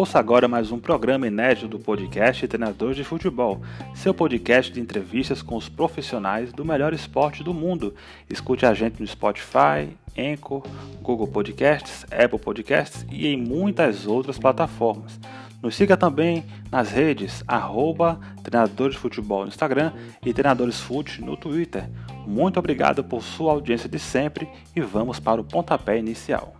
Ouça agora mais um programa inédito do podcast Treinadores de Futebol, seu podcast de entrevistas com os profissionais do melhor esporte do mundo. Escute a gente no Spotify, Anchor, Google Podcasts, Apple Podcasts e em muitas outras plataformas. Nos siga também nas redes arroba Treinadores Futebol no Instagram e Treinadores Fute no Twitter. Muito obrigado por sua audiência de sempre e vamos para o pontapé inicial.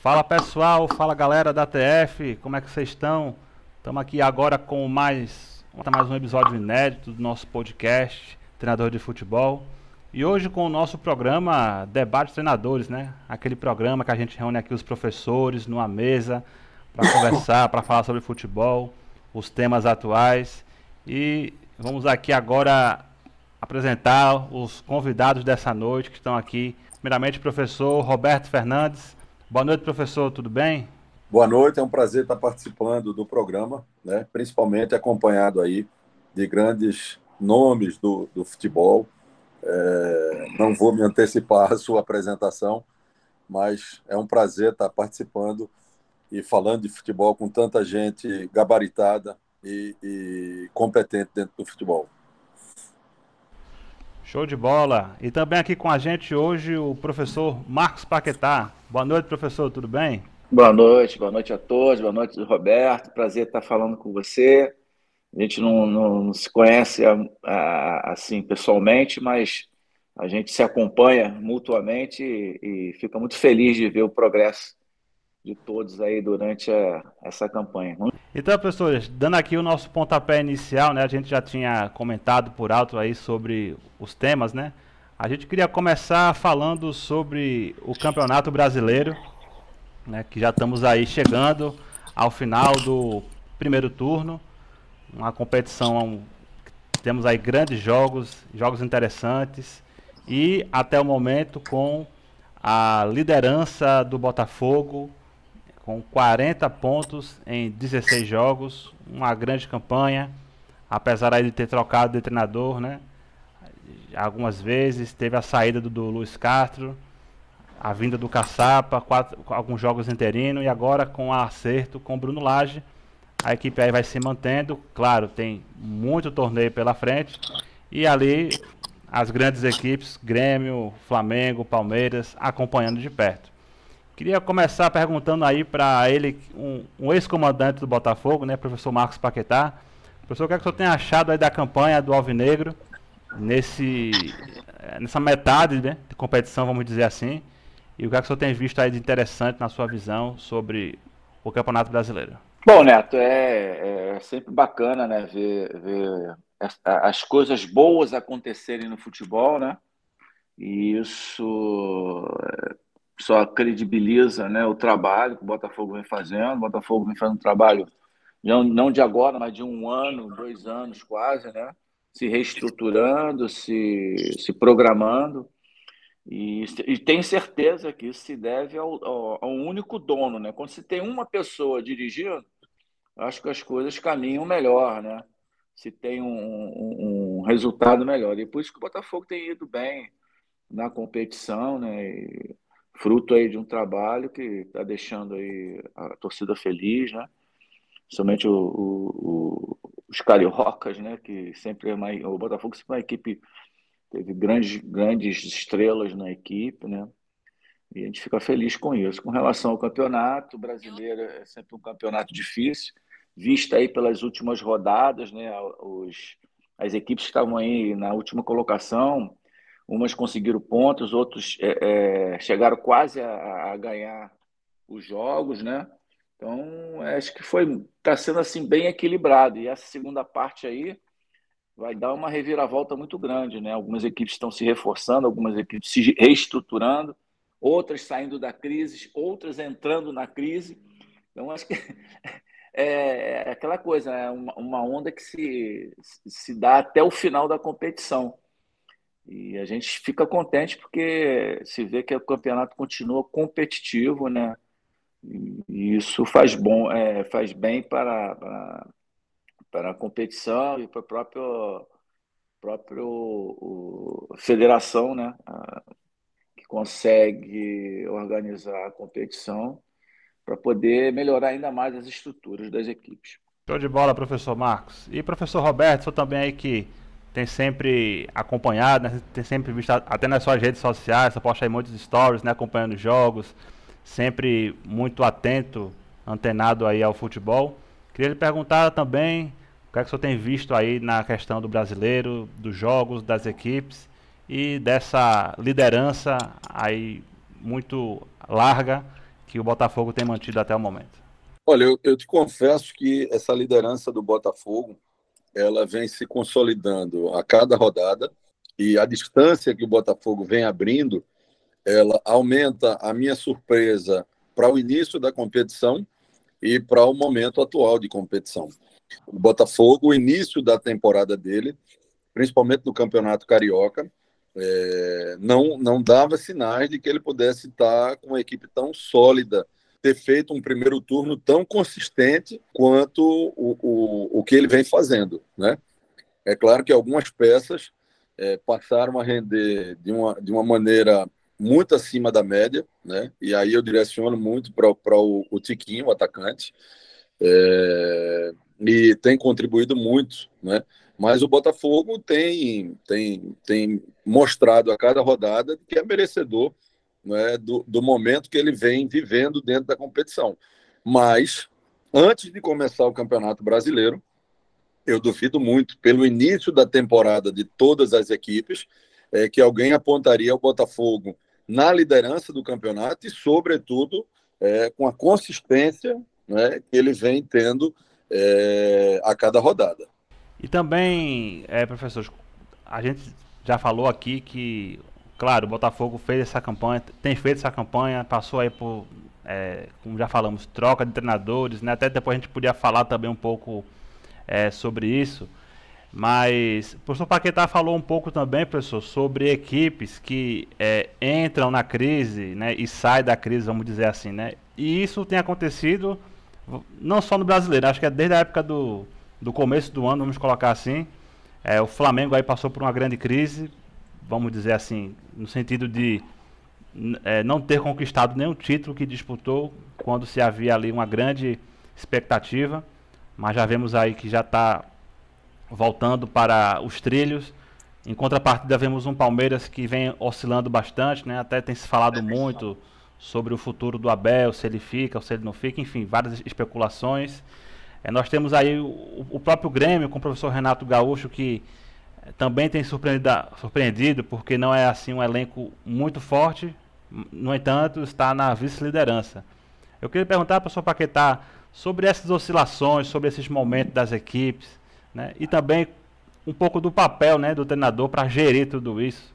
Fala pessoal, fala galera da TF, como é que vocês estão? Estamos aqui agora com mais, mais um episódio inédito do nosso podcast Treinador de Futebol. E hoje com o nosso programa Debate Treinadores, né? Aquele programa que a gente reúne aqui os professores numa mesa para conversar, para falar sobre futebol, os temas atuais. E vamos aqui agora apresentar os convidados dessa noite que estão aqui. Primeiramente, o professor Roberto Fernandes. Boa noite, professor, tudo bem? Boa noite, é um prazer estar participando do programa, né? principalmente acompanhado aí de grandes nomes do, do futebol. É, não vou me antecipar a sua apresentação, mas é um prazer estar participando e falando de futebol com tanta gente gabaritada e, e competente dentro do futebol. Show de bola. E também aqui com a gente hoje o professor Marcos Paquetá. Boa noite, professor, tudo bem? Boa noite, boa noite a todos, boa noite, Roberto. Prazer estar falando com você. A gente não, não, não se conhece assim pessoalmente, mas a gente se acompanha mutuamente e, e fica muito feliz de ver o progresso de todos aí durante a, essa campanha. Então, professores, dando aqui o nosso pontapé inicial, né? A gente já tinha comentado por alto aí sobre os temas, né? A gente queria começar falando sobre o Campeonato Brasileiro, né? Que já estamos aí chegando ao final do primeiro turno, uma competição temos aí grandes jogos, jogos interessantes e até o momento com a liderança do Botafogo com 40 pontos em 16 jogos, uma grande campanha, apesar aí de ter trocado de treinador, né? Algumas vezes teve a saída do, do Luiz Castro, a vinda do Caçapa, quatro, alguns jogos interinos e agora com acerto com o Bruno Lage, a equipe aí vai se mantendo. Claro, tem muito torneio pela frente e ali as grandes equipes, Grêmio, Flamengo, Palmeiras, acompanhando de perto. Queria começar perguntando aí para ele, um, um ex-comandante do Botafogo, né, professor Marcos Paquetá. Professor, o que, é que o senhor tem achado aí da campanha do Alvinegro nesse, nessa metade né, de competição, vamos dizer assim? E o que, é que o senhor tem visto aí de interessante na sua visão sobre o Campeonato Brasileiro? Bom, Neto, é, é sempre bacana né, ver, ver as coisas boas acontecerem no futebol, né? E isso só credibiliza né, o trabalho que o Botafogo vem fazendo. O Botafogo vem fazendo um trabalho não, não de agora, mas de um ano, dois anos quase, né? se reestruturando, se, se programando. E, e tem certeza que isso se deve ao, ao, ao, único dono. Né? Quando se tem uma pessoa dirigindo, acho que as coisas caminham melhor, né? se tem um, um, um resultado melhor. E por isso que o Botafogo tem ido bem na competição, né? E, fruto aí de um trabalho que está deixando aí a torcida feliz, né? Somente o, o, os cariocas, né? Que sempre é o Botafogo sempre é uma equipe teve grandes grandes estrelas na equipe, né? E a gente fica feliz com isso. Com relação ao campeonato brasileiro, é sempre um campeonato difícil, vista aí pelas últimas rodadas, né? Os, as equipes que estavam aí na última colocação Umas conseguiram pontos, outros é, é, chegaram quase a, a, ganhar os jogos, né? Então, acho que foi está sendo assim bem equilibrado. E essa segunda parte aí vai dar uma reviravolta muito grande, né? Algumas equipes estão se reforçando, algumas equipes se reestruturando, outras saindo da crise, outras entrando na crise. Então, acho que é, é aquela coisa, é uma, onda que se, se dá até o final da competição. E a gente fica contente porque se vê que o campeonato continua competitivo, né? E isso faz bom, é, faz bem para, para, para a competição e para a própria próprio o, federação, né, a, que consegue organizar a competição para poder melhorar ainda mais as estruturas das equipes. Show de bola, professor Marcos. E professor Roberto, sou também aí que tem sempre acompanhado, né? tem sempre visto até nas suas redes sociais, você posta aí muitos stories, né, acompanhando jogos, sempre muito atento, antenado aí ao futebol. Queria lhe perguntar também que que o senhor tem visto aí na questão do brasileiro, dos jogos, das equipes e dessa liderança aí muito larga que o Botafogo tem mantido até o momento. Olha, eu, eu te confesso que essa liderança do Botafogo ela vem se consolidando a cada rodada e a distância que o Botafogo vem abrindo, ela aumenta a minha surpresa para o início da competição e para o momento atual de competição. O Botafogo, o início da temporada dele, principalmente no Campeonato Carioca, é, não, não dava sinais de que ele pudesse estar com uma equipe tão sólida ter feito um primeiro turno tão consistente quanto o, o, o que ele vem fazendo, né? É claro que algumas peças é, passaram a render de uma, de uma maneira muito acima da média, né? E aí eu direciono muito para o, o Tiquinho, o atacante, é, e tem contribuído muito, né? Mas o Botafogo tem, tem, tem mostrado a cada rodada que é merecedor né, do, do momento que ele vem vivendo dentro da competição. Mas, antes de começar o Campeonato Brasileiro, eu duvido muito, pelo início da temporada de todas as equipes, é, que alguém apontaria o Botafogo na liderança do campeonato e, sobretudo, é, com a consistência né, que ele vem tendo é, a cada rodada. E também, é, professor, a gente já falou aqui que Claro, o Botafogo fez essa campanha, tem feito essa campanha, passou aí por, é, como já falamos, troca de treinadores, né? Até depois a gente podia falar também um pouco é, sobre isso. Mas o professor Paquetá falou um pouco também, professor, sobre equipes que é, entram na crise né, e saem da crise, vamos dizer assim, né? E isso tem acontecido não só no brasileiro, acho que é desde a época do, do começo do ano, vamos colocar assim. É, o Flamengo aí passou por uma grande crise, vamos dizer assim, no sentido de é, não ter conquistado nenhum título que disputou quando se havia ali uma grande expectativa, mas já vemos aí que já está voltando para os trilhos. Em contrapartida, vemos um Palmeiras que vem oscilando bastante, né? até tem se falado muito sobre o futuro do Abel, se ele fica ou se ele não fica, enfim, várias especulações. É, nós temos aí o, o próprio Grêmio com o professor Renato Gaúcho que também tem surpreendido, surpreendido porque não é assim um elenco muito forte, no entanto, está na vice-liderança. Eu queria perguntar para o professor Paquetá sobre essas oscilações, sobre esses momentos das equipes, né? e também um pouco do papel né, do treinador para gerir tudo isso.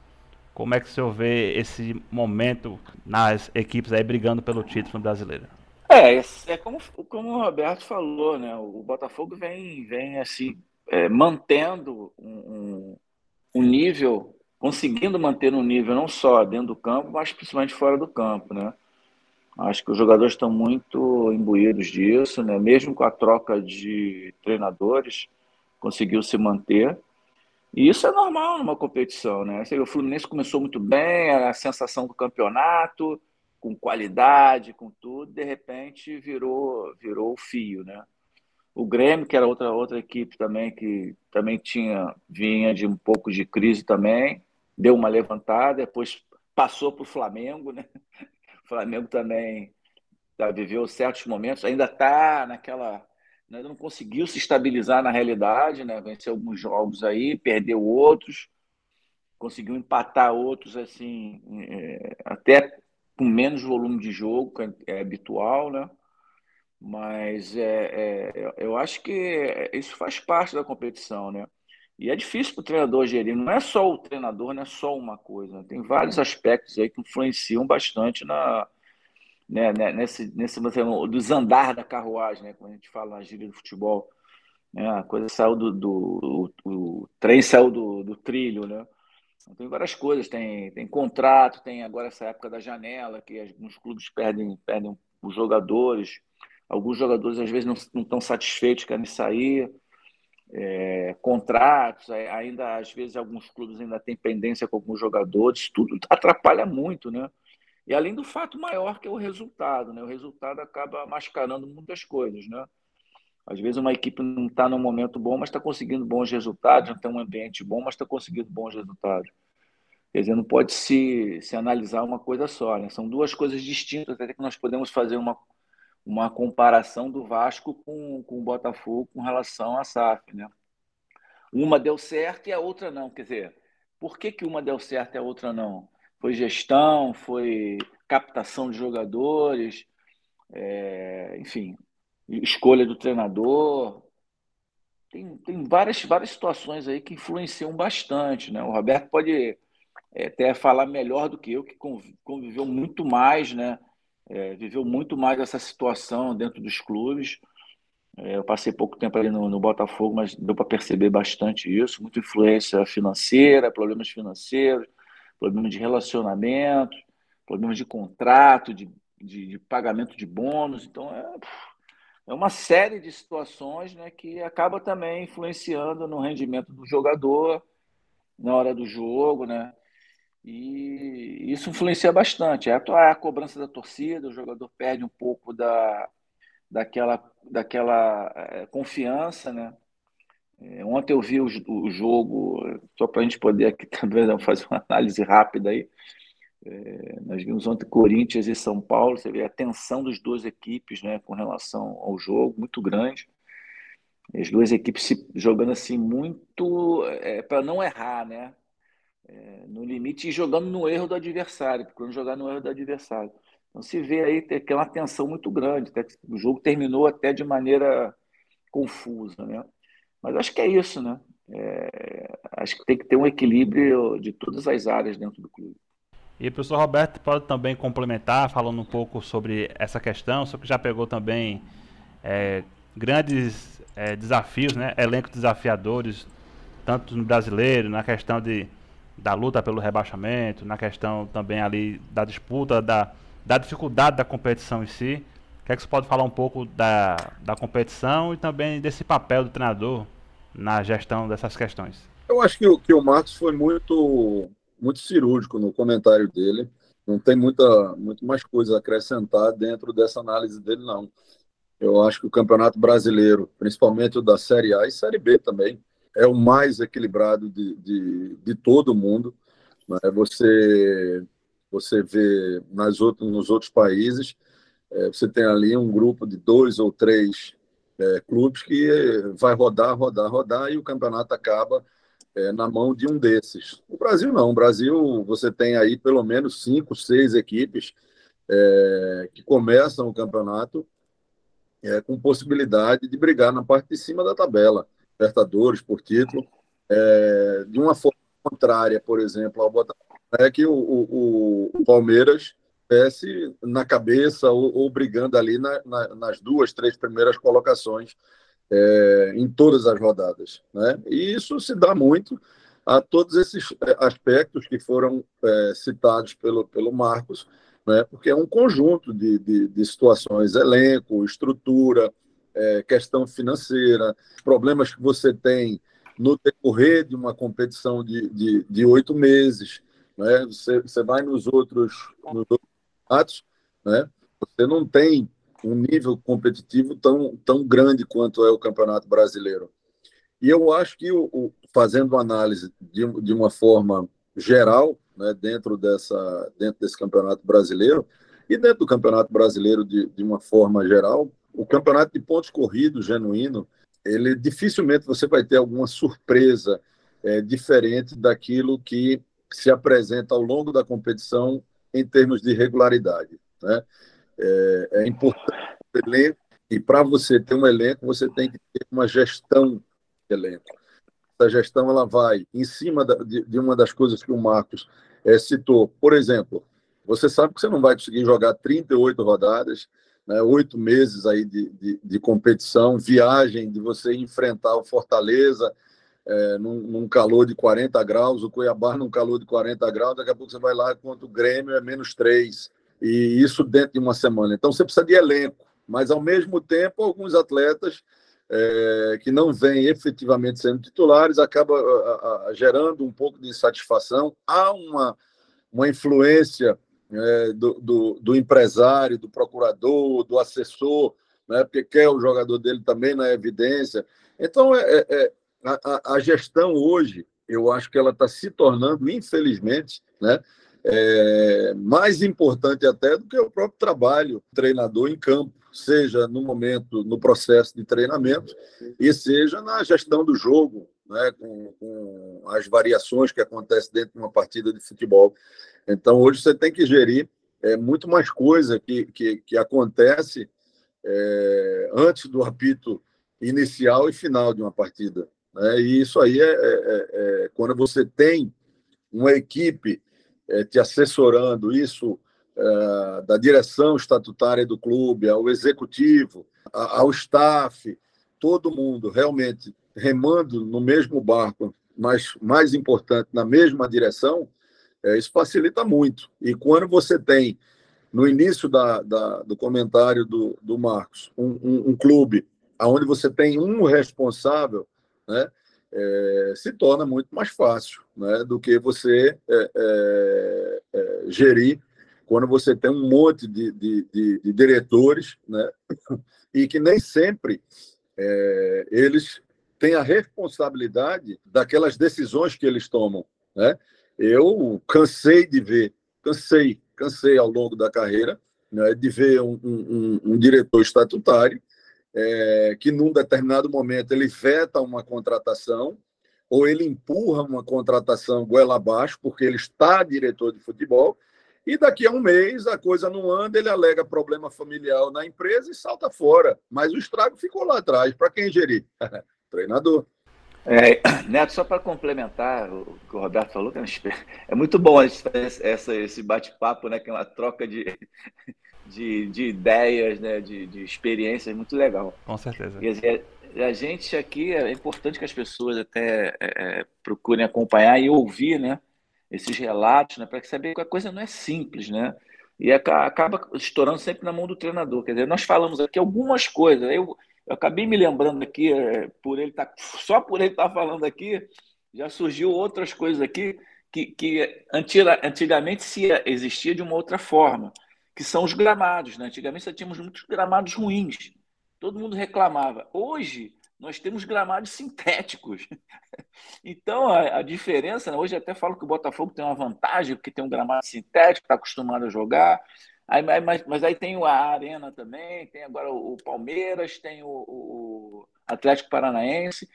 Como é que o senhor vê esse momento nas equipes aí brigando pelo título brasileiro? É, é como, como o Roberto falou, né? O Botafogo vem, vem assim, é, mantendo um, um, nível, conseguindo manter um nível não só dentro do campo, mas principalmente fora do campo, né? Acho que os jogadores estão muito imbuídos disso, né? Mesmo com a troca de treinadores, conseguiu se manter. E isso é normal numa competição, né? O Fluminense começou muito bem, a sensação do campeonato, com qualidade, com tudo, de repente virou virou o fio, né? O Grêmio, que era outra, outra equipe também, que também tinha vinha de um pouco de crise também, deu uma levantada, depois passou para o Flamengo, né? O Flamengo também tá, viveu certos momentos, ainda está naquela. Ainda não conseguiu se estabilizar na realidade, né? Venceu alguns jogos aí, perdeu outros, conseguiu empatar outros, assim, é, até com menos volume de jogo, que é habitual, né? Mas é, é, eu acho que isso faz parte da competição, né? E é difícil para o treinador gerir. Não é só o treinador, não é só uma coisa. Tem vários aspectos aí que influenciam bastante na, né, né nesse, nesse desandar da carruagem, né? Quando a gente fala na gíria do futebol. Né? A coisa saiu do, do o, o trem saiu do, do trilho, né? Então, tem várias coisas, tem, tem contrato, tem agora essa época da janela, que alguns clubes perdem, perdem os jogadores. Alguns jogadores às vezes não, não estão satisfeitos, querem sair. é, contratos, ainda às vezes alguns clubes ainda têm pendência com alguns jogadores, tudo atrapalha muito, né? E além do fato maior que é o resultado, né? O resultado acaba mascarando muitas coisas, né? Às vezes uma equipe não está num momento bom, mas está conseguindo bons resultados, não tem um ambiente bom, mas está conseguindo bons resultados. Quer dizer, não pode se, se analisar uma coisa só, né? São duas coisas distintas, até que nós podemos fazer uma, uma comparação do Vasco com, com o Botafogo com relação à SAF, né? Uma deu certo e a outra não. Quer dizer, por que, que uma deu certo e a outra não? Foi gestão, foi captação de jogadores, é, enfim, escolha do treinador. Tem, tem várias, várias situações aí que influenciam bastante, né? O Roberto pode é, até falar melhor do que eu, que conviveu muito mais, né? é, viveu muito mais essa situação dentro dos clubes. É, eu passei pouco tempo ali no, no Botafogo, mas deu para perceber bastante isso. Muita influência financeira, problemas financeiros, problemas de relacionamento, problemas de contrato, de, de, de pagamento de bônus. Então, é, é uma série de situações né, que acaba também influenciando no rendimento do jogador na hora do jogo, né? E isso influencia bastante. É a, a cobrança da torcida, o jogador perde um pouco da, daquela, daquela é, confiança, né? É, ontem eu vi o, o jogo, só para a gente poder aqui também fazer uma análise rápida aí. É, nós vimos ontem Corinthians e São Paulo, você vê a tensão das duas equipes né, com relação ao jogo, muito grande. As duas equipes se, jogando assim muito é, para não errar, né? é, no limite e jogando no erro do adversário, procurando jogar no erro do adversário. Então se vê aí que é uma tensão muito grande, até o jogo terminou até de maneira confusa, né? Mas acho que é isso, né? É, acho que tem que ter um equilíbrio de todas as áreas dentro do clube. E o professor Roberto pode também complementar, falando um pouco sobre essa questão, só que já pegou também é, grandes é, desafios, né? elencos desafiadores, tanto no brasileiro, na questão de da luta pelo rebaixamento, na questão também ali da disputa, da, da dificuldade da competição em si. Quer é que você pode falar um pouco da, da competição e também desse papel do treinador na gestão dessas questões? Eu acho que, que o Marcos foi muito, muito cirúrgico no comentário dele. Não tem muita, muito mais coisa a acrescentar dentro dessa análise dele, não. Eu acho que o Campeonato Brasileiro, principalmente o da Série A e Série B também, é o mais equilibrado de, de, de todo mundo. Né? Você, você vê nas outros, nos outros países, é, você tem ali um grupo de dois ou três é, clubes que vai rodar, rodar, rodar e o campeonato acaba é, na mão de um desses. O Brasil não. O Brasil você tem aí pelo menos cinco, seis equipes é, que começam o campeonato é, com possibilidade de brigar na parte de cima da tabela. Libertadores por título, é, de uma forma contrária, por exemplo, ao Botafogo, é que o, o, o Palmeiras estivesse na cabeça ou, ou brigando ali na, na, nas duas, três primeiras colocações é, em todas as rodadas. Né? E isso se dá muito a todos esses é, aspectos que foram é, citados pelo, pelo Marcos, né? porque é um conjunto de, de, de situações, elenco, estrutura, é, questão financeira, problemas que você tem no decorrer de uma competição de, de, de oito meses. Né? Você, você vai nos outros, nos outros atos, né? você não tem um nível competitivo tão, tão grande quanto é o Campeonato Brasileiro. E eu acho que, o, o fazendo análise de, de uma forma geral, né, dentro, dessa, dentro desse Campeonato Brasileiro, e dentro do Campeonato Brasileiro de, de uma forma geral, o campeonato de pontos corridos genuíno, ele dificilmente você vai ter alguma surpresa é, diferente daquilo que se apresenta ao longo da competição em termos de regularidade. Né? É, é importante elenco, e para você ter um elenco, você tem que ter uma gestão de elenco. Essa gestão ela vai em cima da, de, de, uma das coisas que o Marcos é, citou. Por exemplo, você sabe que você não vai conseguir jogar 38 rodadas né, oito meses aí de, de, de, competição, viagem, de você enfrentar o Fortaleza é, num, num, calor de 40 graus, o Cuiabá num calor de 40 graus, daqui a pouco você vai lá contra o Grêmio, é menos 3, e isso dentro de uma semana. Então você precisa de elenco, mas ao mesmo tempo alguns atletas é, que não vêm efetivamente sendo titulares, acaba a, a, gerando um pouco de insatisfação. Há uma, uma influência é, do, do, do, empresário, do procurador, do assessor, né, porque quer o jogador dele também na evidência. Então, é, é, é a, a, gestão hoje, eu acho que ela está se tornando, infelizmente, né, é, mais importante até do que o próprio trabalho do treinador em campo, seja no momento, no processo de treinamento, e seja na gestão do jogo, né, com, com as variações que acontecem dentro de uma partida de futebol. Então, hoje você tem que gerir é, muito mais coisa que, que, que acontece é, antes do apito inicial e final de uma partida. Né? E isso aí é, é, é, é quando você tem uma equipe é, te assessorando, isso é, da direção estatutária do clube, ao executivo, ao staff, todo mundo realmente remando no mesmo barco, mas mais importante, na mesma direção, isso facilita muito. E quando você tem, no início da, da do comentário do, do Marcos, um, um, um clube onde você tem um responsável, né, é, se torna muito mais fácil né, do que você é, é, é gerir quando você tem um monte de, de, de, de diretores né, e que nem sempre é, eles têm a responsabilidade daquelas decisões que eles tomam. Né? Eu cansei de ver, cansei, cansei ao longo da carreira né, de ver um, um, um diretor estatutário é, que num determinado momento ele veta uma contratação ou ele empurra uma contratação goela abaixo porque ele está diretor de futebol e daqui a um mês a coisa não anda, ele alega problema familiar na empresa e salta fora. Mas o estrago ficou lá atrás. Para quem gerir? Treinador. É, Neto, só para complementar o que o Roberto falou, é, é muito bom essa, esse bate-papo, né, que é uma troca de, de, de ideias, né, de, de experiências, muito legal. Com certeza. E a, a gente aqui, é importante que as pessoas até é, é, procurem acompanhar e ouvir, né, esses relatos, né, para saber que a coisa não é simples, né, e acaba estourando sempre na mão do treinador. Quer dizer, nós falamos aqui algumas coisas, eu, eu acabei me lembrando aqui, é, por ele tá, só por ele estar tá falando aqui, já surgiu outras coisas aqui que, que antigamente se existia de uma outra forma que são os gramados. Né? Antigamente nós tínhamos muitos gramados ruins. Todo mundo reclamava. Hoje nós temos gramados sintéticos. Então a, a diferença, né? hoje até falo que o Botafogo tem uma vantagem, porque tem um gramado sintético, está acostumado a jogar. Aí, mas, mas, aí tem a Arena também, tem agora o, Palmeiras, tem o, o Atlético Paranaense.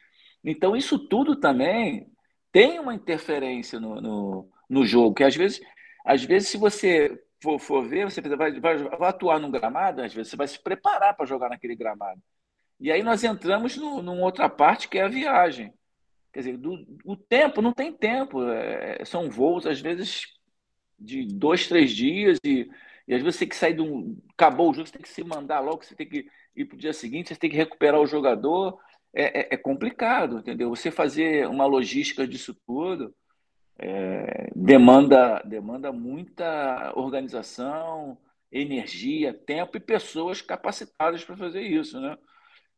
Então, isso tudo também tem uma interferência no, no, no jogo, que às vezes, às vezes, se você for, for ver, você vai, vai, vai atuar num gramado, às vezes você vai se preparar para jogar naquele gramado. E aí nós entramos no, numa outra parte que é a viagem. Quer dizer, do, o tempo, não tem tempo. É, são voos, às vezes, de dois, três dias, e, e às vezes você tem que sair de um. Acabou o jogo, você tem que se mandar logo, você tem que ir para o dia seguinte, você tem que recuperar o jogador. É, é, é complicado, entendeu? Você fazer uma logística disso tudo é, demanda, demanda muita organização, energia, tempo e pessoas capacitadas para fazer isso, né?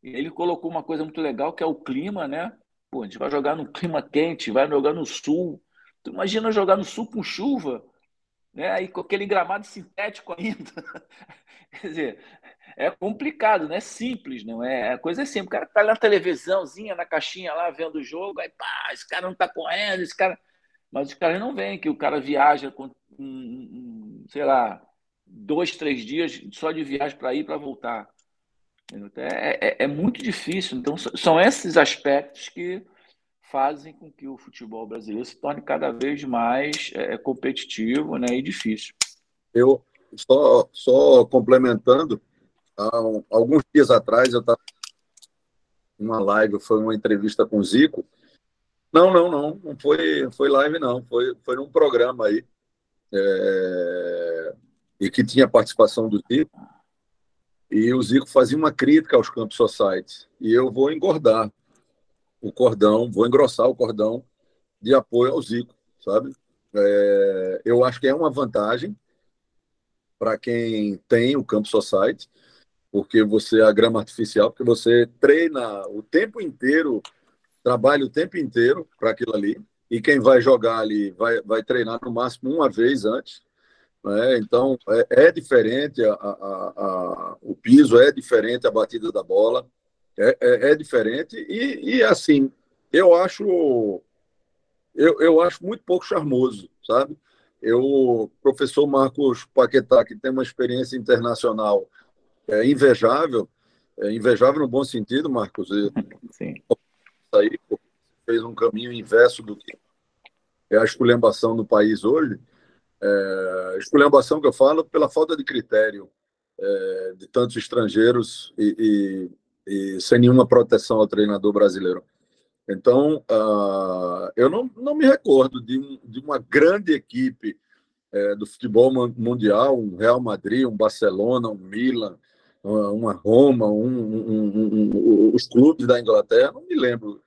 E ele colocou uma coisa muito legal que é o clima, né? Pô, a gente vai jogar no clima quente, vai jogar no sul. Tu imagina jogar no sul com chuva, né? Aí com aquele gramado sintético ainda. Quer dizer, é complicado, não é simples, não é? A coisa é simples. O cara tá na televisãozinha, na caixinha lá, vendo o jogo, aí pá, esse cara não tá correndo, esse cara. Mas os caras não veem que o cara viaja com, sei lá, dois, três dias só de viagem para ir para voltar. É, é, é, muito difícil. Então, são esses aspectos que fazem com que o futebol brasileiro se torne cada vez mais é, competitivo né, e difícil. Eu, só, só complementando, alguns dias atrás eu estava numa live, foi uma entrevista com o Zico, não, não, não. Não foi, foi live, não. Foi, foi num programa aí. É... E que tinha participação do Zico. E o Zico fazia uma crítica aos Campos Society. E eu vou engordar o cordão, vou engrossar o cordão de apoio ao Zico, sabe? É... Eu acho que é uma vantagem para quem tem o Campo Society. porque você a grama artificial, porque você treina o tempo inteiro, trabalha o tempo inteiro para aquilo ali, e quem vai jogar ali vai, vai treinar no máximo uma vez antes. Né? Então, é, é diferente a, a, a, o piso, é diferente a batida da bola, é, é, é diferente, e, e assim, eu acho eu, eu acho muito pouco charmoso, sabe? Eu, professor Marcos Paquetá, que tem uma experiência internacional é, invejável, é, invejável no bom sentido, Marcos. Sim. Aí, fez um caminho inverso do que é a esculhambação no país hoje. É, esculhambação que eu falo pela falta de critério é, de tantos estrangeiros e, e, e sem nenhuma proteção ao treinador brasileiro. Então, uh, eu não, não me recordo de, um, de uma grande equipe é, do futebol mundial, um Real Madrid, um Barcelona, um Milan, uma Roma, um, um, um, os clubes da Inglaterra, não me lembro.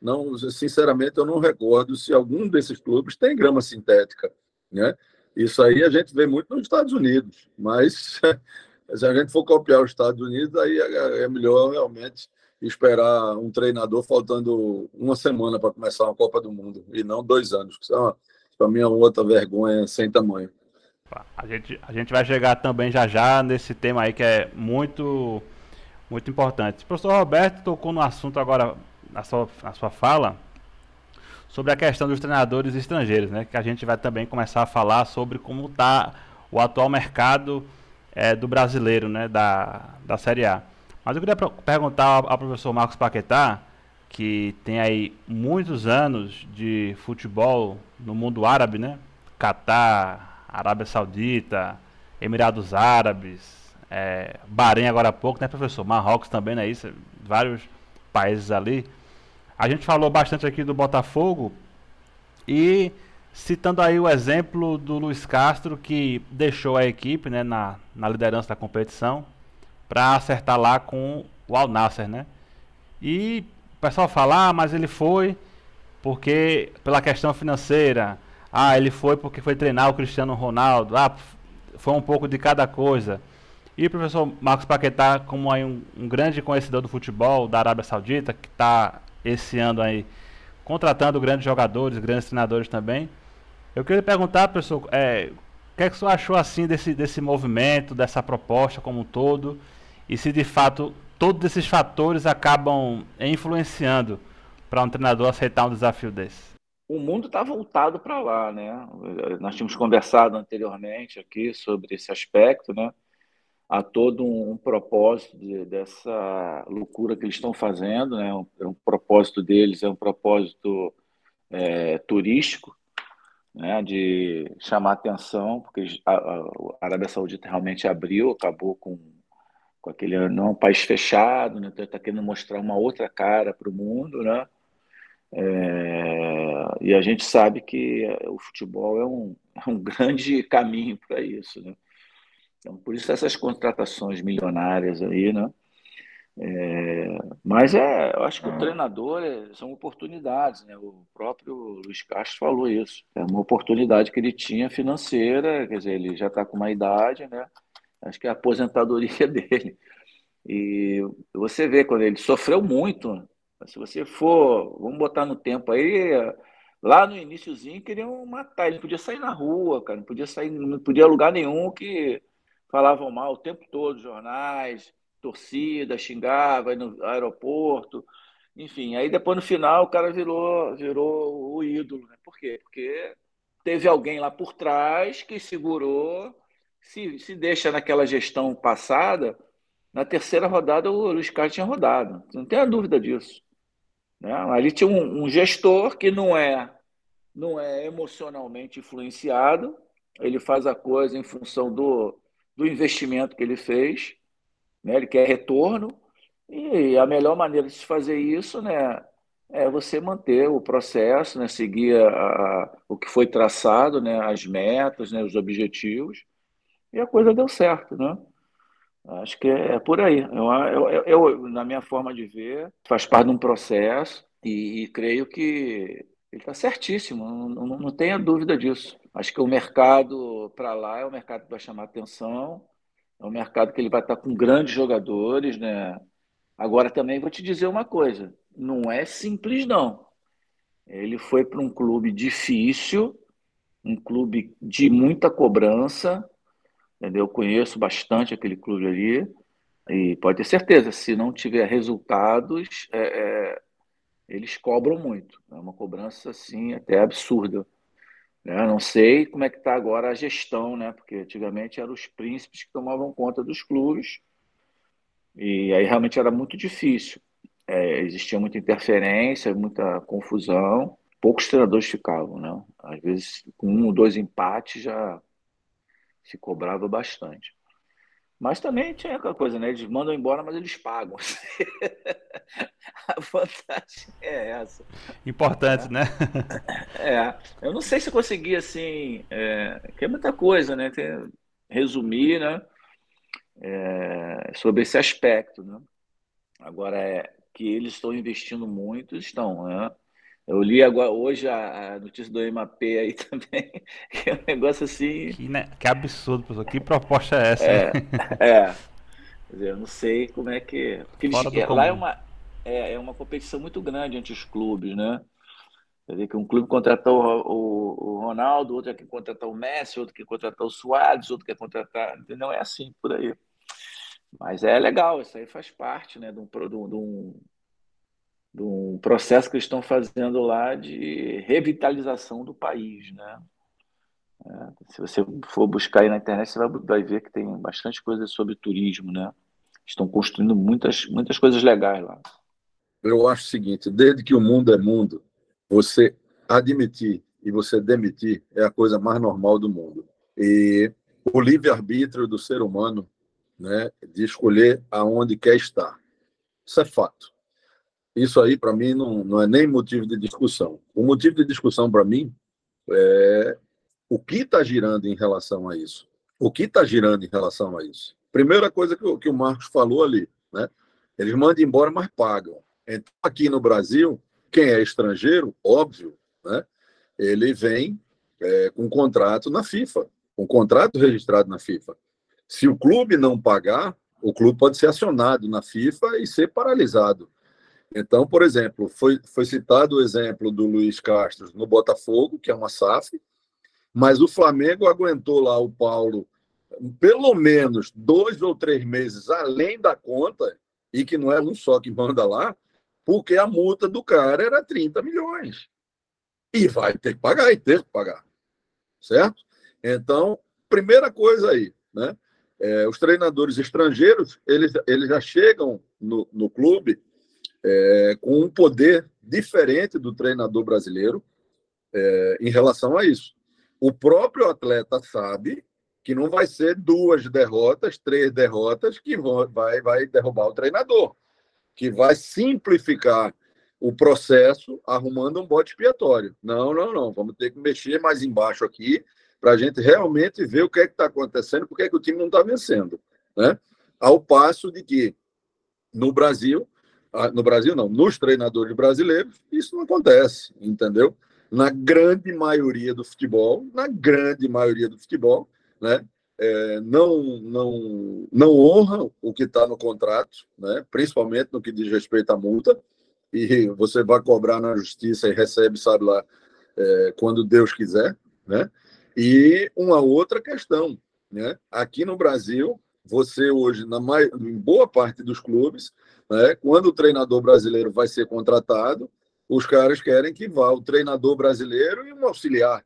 Não, sinceramente, eu não recordo se algum desses clubes tem grama sintética, né? Isso aí a gente vê muito nos Estados Unidos, mas se a gente for copiar os Estados Unidos, aí é, é melhor realmente esperar um treinador faltando uma semana para começar uma Copa do Mundo e não dois anos. Isso é, para mim, é outra vergonha sem tamanho. A gente, a gente vai chegar também já já nesse tema aí que é muito, muito importante. O professor Roberto tocou no assunto agora, na sua, na sua fala, sobre a questão dos treinadores estrangeiros, né? Que a gente vai também começar a falar sobre como está o atual mercado é, do brasileiro, né? Da, da Série A. Mas eu queria perguntar ao, professor Marcos Paquetá, que tem aí muitos anos de futebol no mundo árabe, né? Catar, Arábia Saudita, Emirados Árabes, é, Bahrein agora há pouco, né, professor? Marrocos também, né? Isso, vários países ali. A gente falou bastante aqui do Botafogo e citando aí o exemplo do Luiz Castro, que deixou a equipe né, na, na liderança da competição para acertar lá com o Al Nasser, né? E o pessoal fala, ah, mas ele foi porque pela questão financeira. Ah, ele foi porque foi treinar o Cristiano Ronaldo. Ah, foi um pouco de cada coisa. E o professor Marcos Paquetá, como aí um, um grande conhecedor do futebol da Arábia Saudita, que está esse ano aí contratando grandes jogadores, grandes treinadores também. Eu queria perguntar, professor, é, o que, é que o senhor achou assim desse, desse movimento, dessa proposta como um todo? e se de fato todos esses fatores acabam influenciando para um treinador aceitar um desafio desse? O mundo está voltado para lá, né? Nós tínhamos conversado anteriormente aqui sobre esse aspecto, né? Há todo um, propósito de, dessa loucura que eles estão fazendo, né? Um, um propósito deles é um propósito é, turístico, né? De chamar atenção, porque a, a Arábia Saudita realmente abriu, acabou com com aquele não é um país fechado, né? Então está querendo mostrar uma outra cara para o mundo, né? É, e a gente sabe que o futebol é um, é um grande caminho para isso, né? Então, por isso essas contratações milionárias aí, né? É, mas é, eu acho que o treinador é, são oportunidades, né? O próprio Luiz Castro falou isso. É uma oportunidade que ele tinha financeira, quer dizer, ele já está com uma idade, né? Acho que é a aposentadoria dele. E você vê quando ele sofreu muito. Se você for, vamos botar no tempo aí, lá no iníciozinho queriam matar, ele não podia sair na rua, cara, não podia sair, não podia lugar nenhum que falavam mal o tempo todo, jornais, torcida, xingava no aeroporto, enfim. Aí depois no final o cara virou, virou o ídolo, né? Por quê? Porque teve alguém lá por trás que segurou se, se deixa naquela gestão passada, na terceira rodada o Luiz Carlos tinha rodado. Não tenha dúvida disso. Né? Ali tinha um, um, gestor que não é, não é emocionalmente influenciado, ele faz a coisa em função do, do investimento que ele fez, né? ele quer retorno, e a melhor maneira de se fazer isso né, é você manter o processo, né, seguir a, a, o que foi traçado, né, as metas, né, os objetivos, e a coisa deu certo, né? Acho que é, é por aí. Eu, eu, eu, na minha forma de ver, faz parte de um processo e, e creio que ele está certíssimo, não, não, não, tenha dúvida disso. Acho que o mercado para lá é o mercado que vai chamar atenção É um mercado que ele vai estar com grandes jogadores, né? Agora também vou te dizer uma coisa, não é simples não. Ele foi para um clube difícil, um clube de muita cobrança, entendeu? Eu conheço bastante aquele clube ali e pode ter certeza, se não tiver resultados, é, é, eles cobram muito. É uma cobrança assim até absurda. Né? Não sei como é que está agora a gestão, né? Porque antigamente eram os príncipes que tomavam conta dos clubes e aí realmente era muito difícil. É, existia muita interferência, muita confusão. Poucos treinadores ficavam, né? Às vezes com um ou dois empates já se cobrava bastante. Mas também tinha aquela coisa, né? Eles mandam embora, mas eles pagam. a vantagem é essa. Importante, é. né? É. Eu não sei se eu consegui, assim, é, que é muita coisa, né? Tem, resumir, né? É, sobre esse aspecto, né? Agora, é que eles estão investindo muito, estão, né? Eu li agora, hoje a, a notícia do MAP aí também, que é um negócio assim. Que, né? que absurdo, professor. Que proposta é essa? É, é. Dizer, eu não sei como é que. Porque eles, lá é uma, é, é uma competição muito grande entre os clubes, né? Quer dizer, que um clube contratou o, o, o Ronaldo, outro quer contratar o Messi, outro quer contratar o Soares, outro quer contratar. Não é assim por aí. Mas é legal, isso aí faz parte né, de, um, de, um, de um processo que estão fazendo lá de revitalização do país, né? É, se você for buscar aí na internet, você vai, vai ver que tem bastante coisa sobre turismo, né? Estão construindo muitas, muitas coisas legais lá. Eu acho o seguinte: desde que o mundo é mundo, você admitir e você demitir é a coisa mais normal do mundo. E o livre-arbítrio do ser humano, né, de escolher aonde quer estar. Isso é fato. Isso aí, para mim, não, não é nem motivo de discussão. O motivo de discussão, para mim, é o que está girando em relação a isso. O que está girando em relação a isso? Primeira coisa que, que o Marcos falou ali, né? Eles mandam embora, mas pagam. Então, aqui no Brasil, quem é estrangeiro, óbvio, né? Ele vem é, com um contrato na FIFA, um contrato registrado na FIFA. Se o clube não pagar, o clube pode ser acionado na FIFA e ser paralisado. Então, por exemplo, foi, foi citado o exemplo do Luiz Castro no Botafogo, que é uma SAF, mas o Flamengo aguentou lá o Paulo pelo menos dois ou três meses além da conta, e que não é um só que manda lá, porque a multa do cara era 30 milhões. E vai ter que pagar, e ter que pagar. Certo? Então, primeira coisa aí, né? É, os treinadores estrangeiros, eles, eles já chegam no, no clube é, com um poder diferente do treinador brasileiro é, em relação a isso. O próprio atleta sabe que não vai ser duas derrotas, três derrotas que vão, vai, vai derrubar o treinador, que vai simplificar o processo arrumando um bote expiatório. Não, não, não. Vamos ter que mexer mais embaixo aqui para a gente realmente ver o que é que está acontecendo, porque é que o time não está vencendo. Né? Ao passo de que no Brasil no Brasil não, nos treinadores brasileiros, isso não acontece, entendeu? Na grande maioria do futebol, na grande maioria do futebol, né? É, não, não, não honra o que está no contrato, né? principalmente no que diz respeito à multa, e você vai cobrar na justiça e recebe, sabe lá, é, quando Deus quiser. Né? E uma outra questão, né? aqui no Brasil, você hoje, na em boa parte dos clubes, né, quando o treinador brasileiro vai ser contratado, os caras querem que vá o treinador brasileiro e um auxiliar.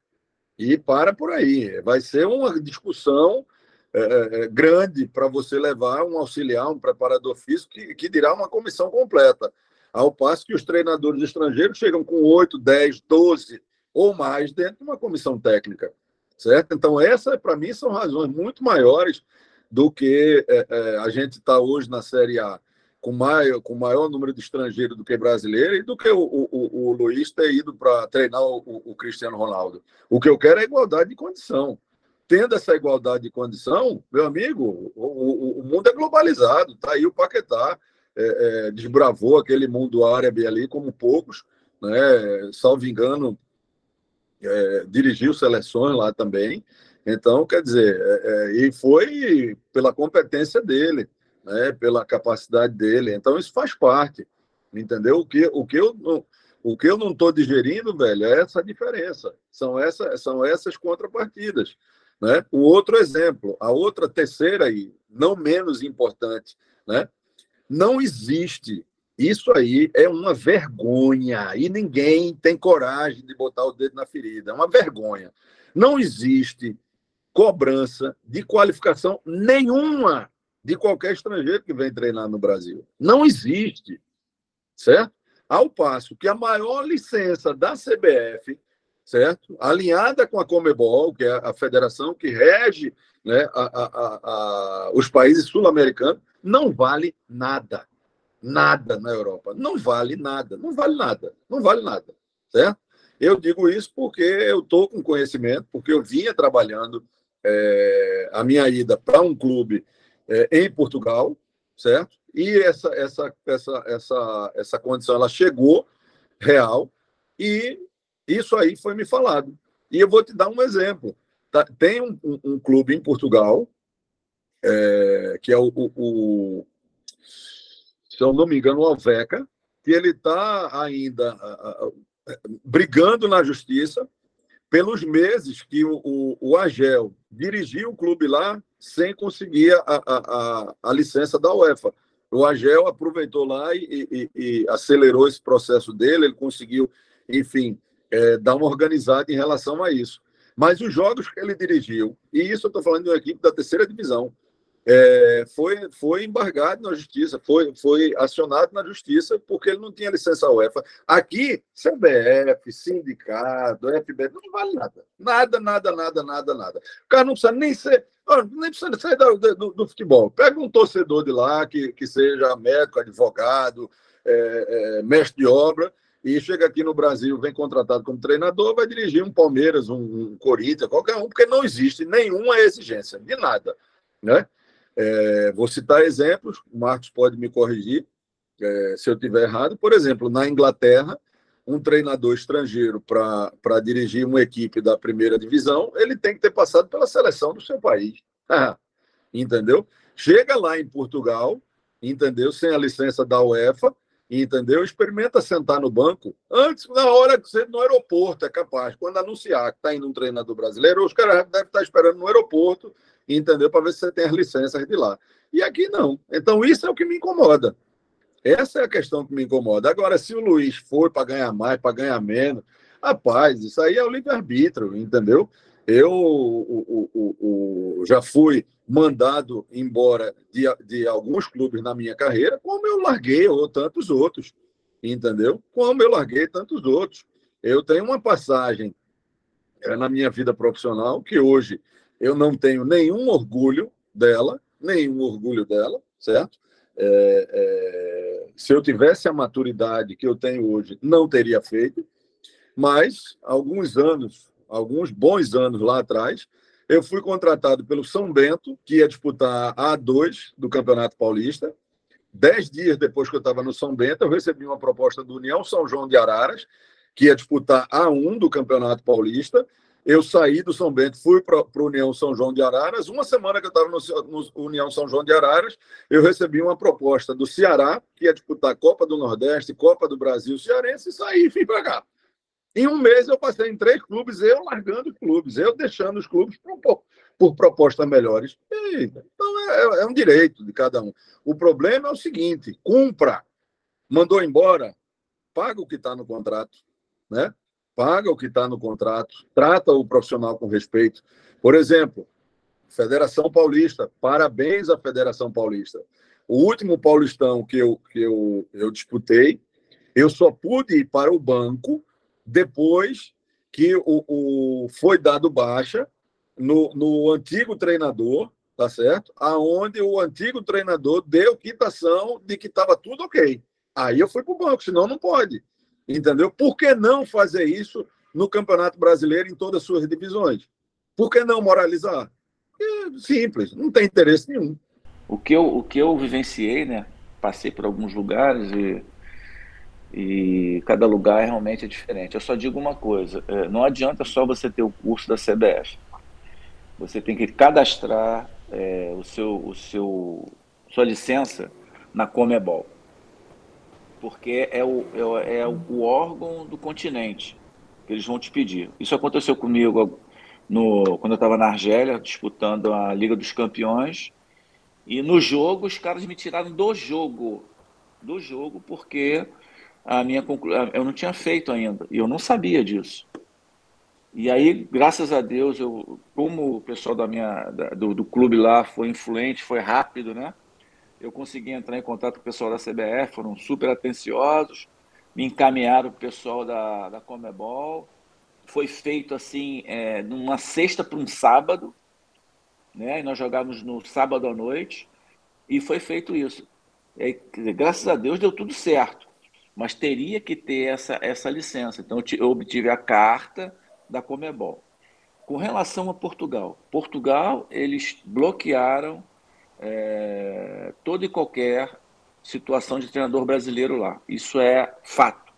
E para por aí. Vai ser uma discussão é, é, é grande para você levar um auxiliar, um preparador físico, que, que dirá uma comissão completa. Ao passo que os treinadores estrangeiros chegam com 8, 10, 12 ou mais dentro de uma comissão técnica. Certo? Então, essa, para mim, são razões muito maiores do que é, é, a gente está hoje na Série A com maior, com maior número de estrangeiros do que brasileiro e do que o, o, o Luiz ter ido para treinar o, o, Cristiano Ronaldo. O que eu quero é igualdade de condição. Tendo essa igualdade de condição, meu amigo, o, o mundo é globalizado. Tá aí o Paquetá, é, é, desbravou aquele mundo árabe ali como poucos, né? salvo engano, é, dirigiu seleções lá também. Então, quer dizer, é, é, e foi pela competência dele, né, pela capacidade dele. Então, isso faz parte, entendeu? O que, o que eu não, o que eu não estou digerindo, velho, é essa diferença. São, essa, são essas contrapartidas. Né? O outro exemplo, a outra terceira e não menos importante, né? não existe. Isso aí é uma vergonha e ninguém tem coragem de botar o dedo na ferida. É uma vergonha. Não existe cobrança de qualificação nenhuma de qualquer estrangeiro que vem treinar no Brasil. Não existe, certo? Ao passo que a maior licença da CBF, certo? Alinhada com a Comebol, que é a federação que rege né, a, a, a, os países sul-americanos, não vale nada. Nada na Europa. Não vale nada. Não vale nada. Não vale nada. Certo? Eu digo isso porque eu estou com conhecimento, porque eu vinha trabalhando é, a minha ida para um clube é, em Portugal, certo? E essa, essa, essa, essa, essa condição ela chegou real e isso aí foi me falado. E eu vou te dar um exemplo. Tá, tem um, um, um, clube em Portugal, é, que é o, o, o, se eu não me engano, o Alveca, que ele está ainda a, a, brigando na justiça pelos meses que o, o, o Agel dirigiu o clube lá sem conseguir a, a, a, licença da UEFA. O Agel aproveitou lá e, e, e, acelerou esse processo dele, ele conseguiu, enfim, é, dar uma organizada em relação a isso. Mas os jogos que ele dirigiu, e isso eu estou falando de uma equipe da terceira divisão, é, foi, foi embargado na justiça, foi, foi acionado na justiça porque ele não tinha licença UEFA. Aqui, CBF, sindicato, FB, não vale nada. Nada, nada, nada, nada, nada. O cara não precisa nem ser. Nem precisa sair do, do, do futebol. Pega um torcedor de lá que, que seja médico, advogado, é, é, mestre de obra, e chega aqui no Brasil, vem contratado como treinador, vai dirigir um Palmeiras, um, um Corinthians, qualquer um, porque não existe nenhuma exigência de nada. Né? É, vou citar exemplos, o Marcos pode me corrigir é, se eu estiver errado. Por exemplo, na Inglaterra, um treinador estrangeiro para dirigir uma equipe da primeira divisão, ele tem que ter passado pela seleção do seu país. entendeu? Chega lá em Portugal, entendeu? Sem a licença da UEFA, entendeu? Experimenta sentar no banco antes, na hora que você no aeroporto, é capaz. Quando anunciar que está indo um treinador brasileiro, os caras devem estar esperando no aeroporto entendeu? Para ver se você tem as licenças de lá. E aqui não. Então, isso é o que me incomoda. Essa é a questão que me incomoda. Agora, se o Luiz for para ganhar mais, para ganhar menos, rapaz, isso aí é o livre-arbítrio, entendeu? Eu o, o, o, já fui mandado embora de, de alguns clubes na minha carreira, como eu larguei ou tantos outros, entendeu? Como eu larguei tantos outros. Eu tenho uma passagem é, na minha vida profissional que hoje eu não tenho nenhum orgulho dela, nenhum orgulho dela, certo? É, é, se eu tivesse a maturidade que eu tenho hoje, não teria feito, mas alguns anos, alguns bons anos lá atrás, eu fui contratado pelo São Bento, que ia disputar a A2 do Campeonato Paulista. Dez dias depois que eu estava no São Bento, eu recebi uma proposta do União São João de Araras, que ia disputar a A1 do Campeonato Paulista, eu saí do São Bento, fui para o União São João de Araras. Uma semana que eu estava no, no, União São João de Araras, eu recebi uma proposta do Ceará, que ia disputar a Copa do Nordeste, Copa do Brasil Cearense, e saí e vim para cá. Em um mês eu passei em três clubes, eu largando os clubes, eu deixando os clubes por, por propostas melhores. E, então é, é um direito de cada um. O problema é o seguinte: cumpra. Mandou embora, paga o que está no contrato. Né? Paga o que está no contrato, trata o profissional com respeito. Por exemplo, Federação Paulista, parabéns à Federação Paulista. O último Paulistão que eu, que eu, eu disputei, eu só pude ir para o banco depois que o, o foi dado baixa no, no antigo treinador, tá certo? Aonde o antigo treinador deu quitação de que estava tudo ok. Aí eu fui para o banco, senão não pode. Entendeu? Por que não fazer isso no Campeonato Brasileiro em todas as suas divisões? Por que não moralizar? É simples, não tem interesse nenhum. O que eu, o que eu vivenciei, né? Passei por alguns lugares e, e cada lugar realmente é diferente. Eu só digo uma coisa: é, não adianta só você ter o curso da CBF. você tem que cadastrar é, o seu, o seu, sua licença na Comebol. Porque é o, é, é o órgão do continente que eles vão te pedir. Isso aconteceu comigo no, quando eu estava na Argélia, disputando a Liga dos Campeões. E no jogo, os caras me tiraram do jogo. Do jogo, porque a minha conclusão. Eu não tinha feito ainda. E eu não sabia disso. E aí, graças a Deus, eu, como o pessoal da minha, da, do, do, clube lá foi influente, foi rápido, né? Eu consegui entrar em contato com o pessoal da CBF, foram super atenciosos, me encaminharam para o pessoal da, da Comebol. Foi feito assim, é, numa sexta para um sábado, né? E nós jogávamos no sábado à noite, e foi feito isso. E, graças a Deus deu tudo certo, mas teria que ter essa, essa licença. Então, eu, eu obtive a carta da Comebol. Com relação a Portugal, Portugal eles bloquearam é, toda e qualquer situação de treinador brasileiro lá. Isso é fato.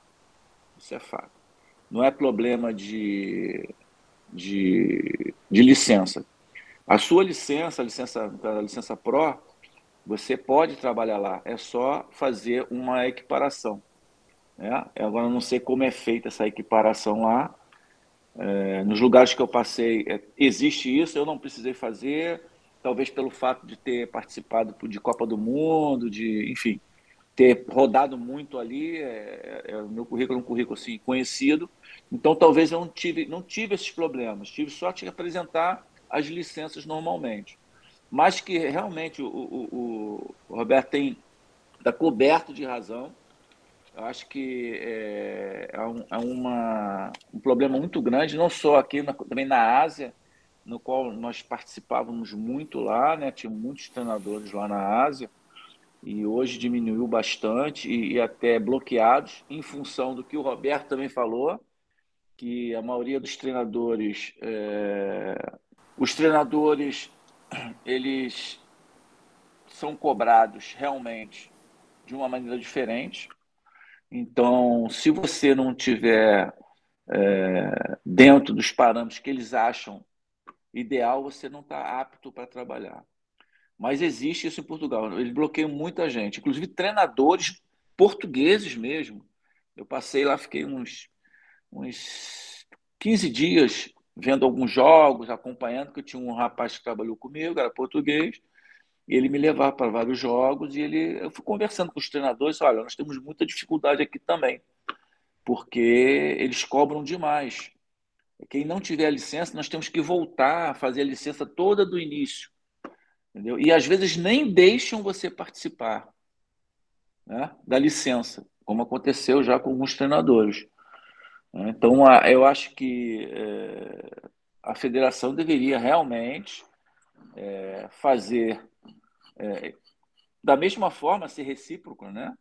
Isso é fato. Não é problema de, de, de licença. A sua licença, a licença, a licença Pro, você pode trabalhar lá. É só fazer uma equiparação. Né? Agora, não sei como é feita essa equiparação lá, é, nos lugares que eu passei, é, existe isso, eu não precisei fazer, talvez pelo fato de ter participado de Copa do Mundo, de, enfim, ter rodado muito ali, é, é, o meu currículo é um currículo assim, conhecido, então talvez eu não tive, não tive esses problemas, tive só que apresentar as licenças normalmente. Mas que realmente o, o, o Roberto tem, está coberto de razão, eu acho que é, é, um, é uma, um problema muito grande, não só aqui, também na Ásia, no qual nós participávamos muito lá, né? Tinha muitos treinadores lá na Ásia, e hoje diminuiu bastante e, e até bloqueados, em função do que o Roberto também falou, que a maioria dos treinadores, é, os treinadores, eles são cobrados realmente de uma maneira diferente. Então, se você não tiver é, dentro dos parâmetros que eles acham ideal, você não está apto para trabalhar. Mas existe isso em Portugal. Eles bloqueiam muita gente, inclusive treinadores portugueses mesmo. Eu passei lá, fiquei uns, uns 15 dias vendo alguns jogos, acompanhando, que eu tinha um rapaz que trabalhou comigo, era português, e ele me levava para vários jogos e ele, eu fui conversando com os treinadores, olha, nós temos muita dificuldade aqui também, porque eles cobram demais. Quem não tiver a licença, nós temos que voltar a fazer a licença toda do início. Entendeu? E às vezes nem deixam você participar né, da licença, como aconteceu já com alguns treinadores. Então, eu acho que é, a federação deveria realmente é, fazer é, da mesma forma, ser recíproco, né?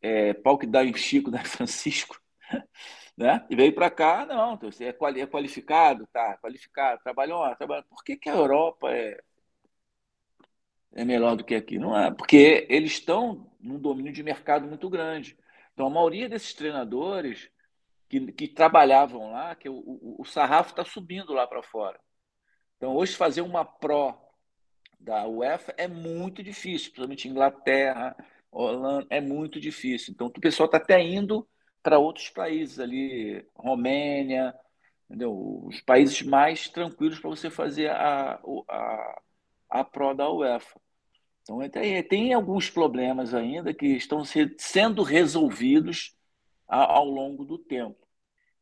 É, pau que dá em Chico, dá em Francisco, né? E veio para cá, não, então você é, é qualificado, tá, qualificado, trabalhou trabalhou. Por que, que a Europa é, é melhor do que aqui? Não é, porque eles estão num domínio de mercado muito grande. Então, a maioria desses treinadores que, que trabalhavam lá, que o, o, o sarrafo está subindo lá para fora. Então, hoje, fazer uma pró da UEFA é muito difícil, principalmente Inglaterra, Holanda, é muito difícil. Então, o pessoal está até indo para outros países ali, Romênia, entendeu? os países mais tranquilos para você fazer a, a, a Pro da UEFA. Então, tem, tem alguns problemas ainda que estão sendo resolvidos ao longo do tempo.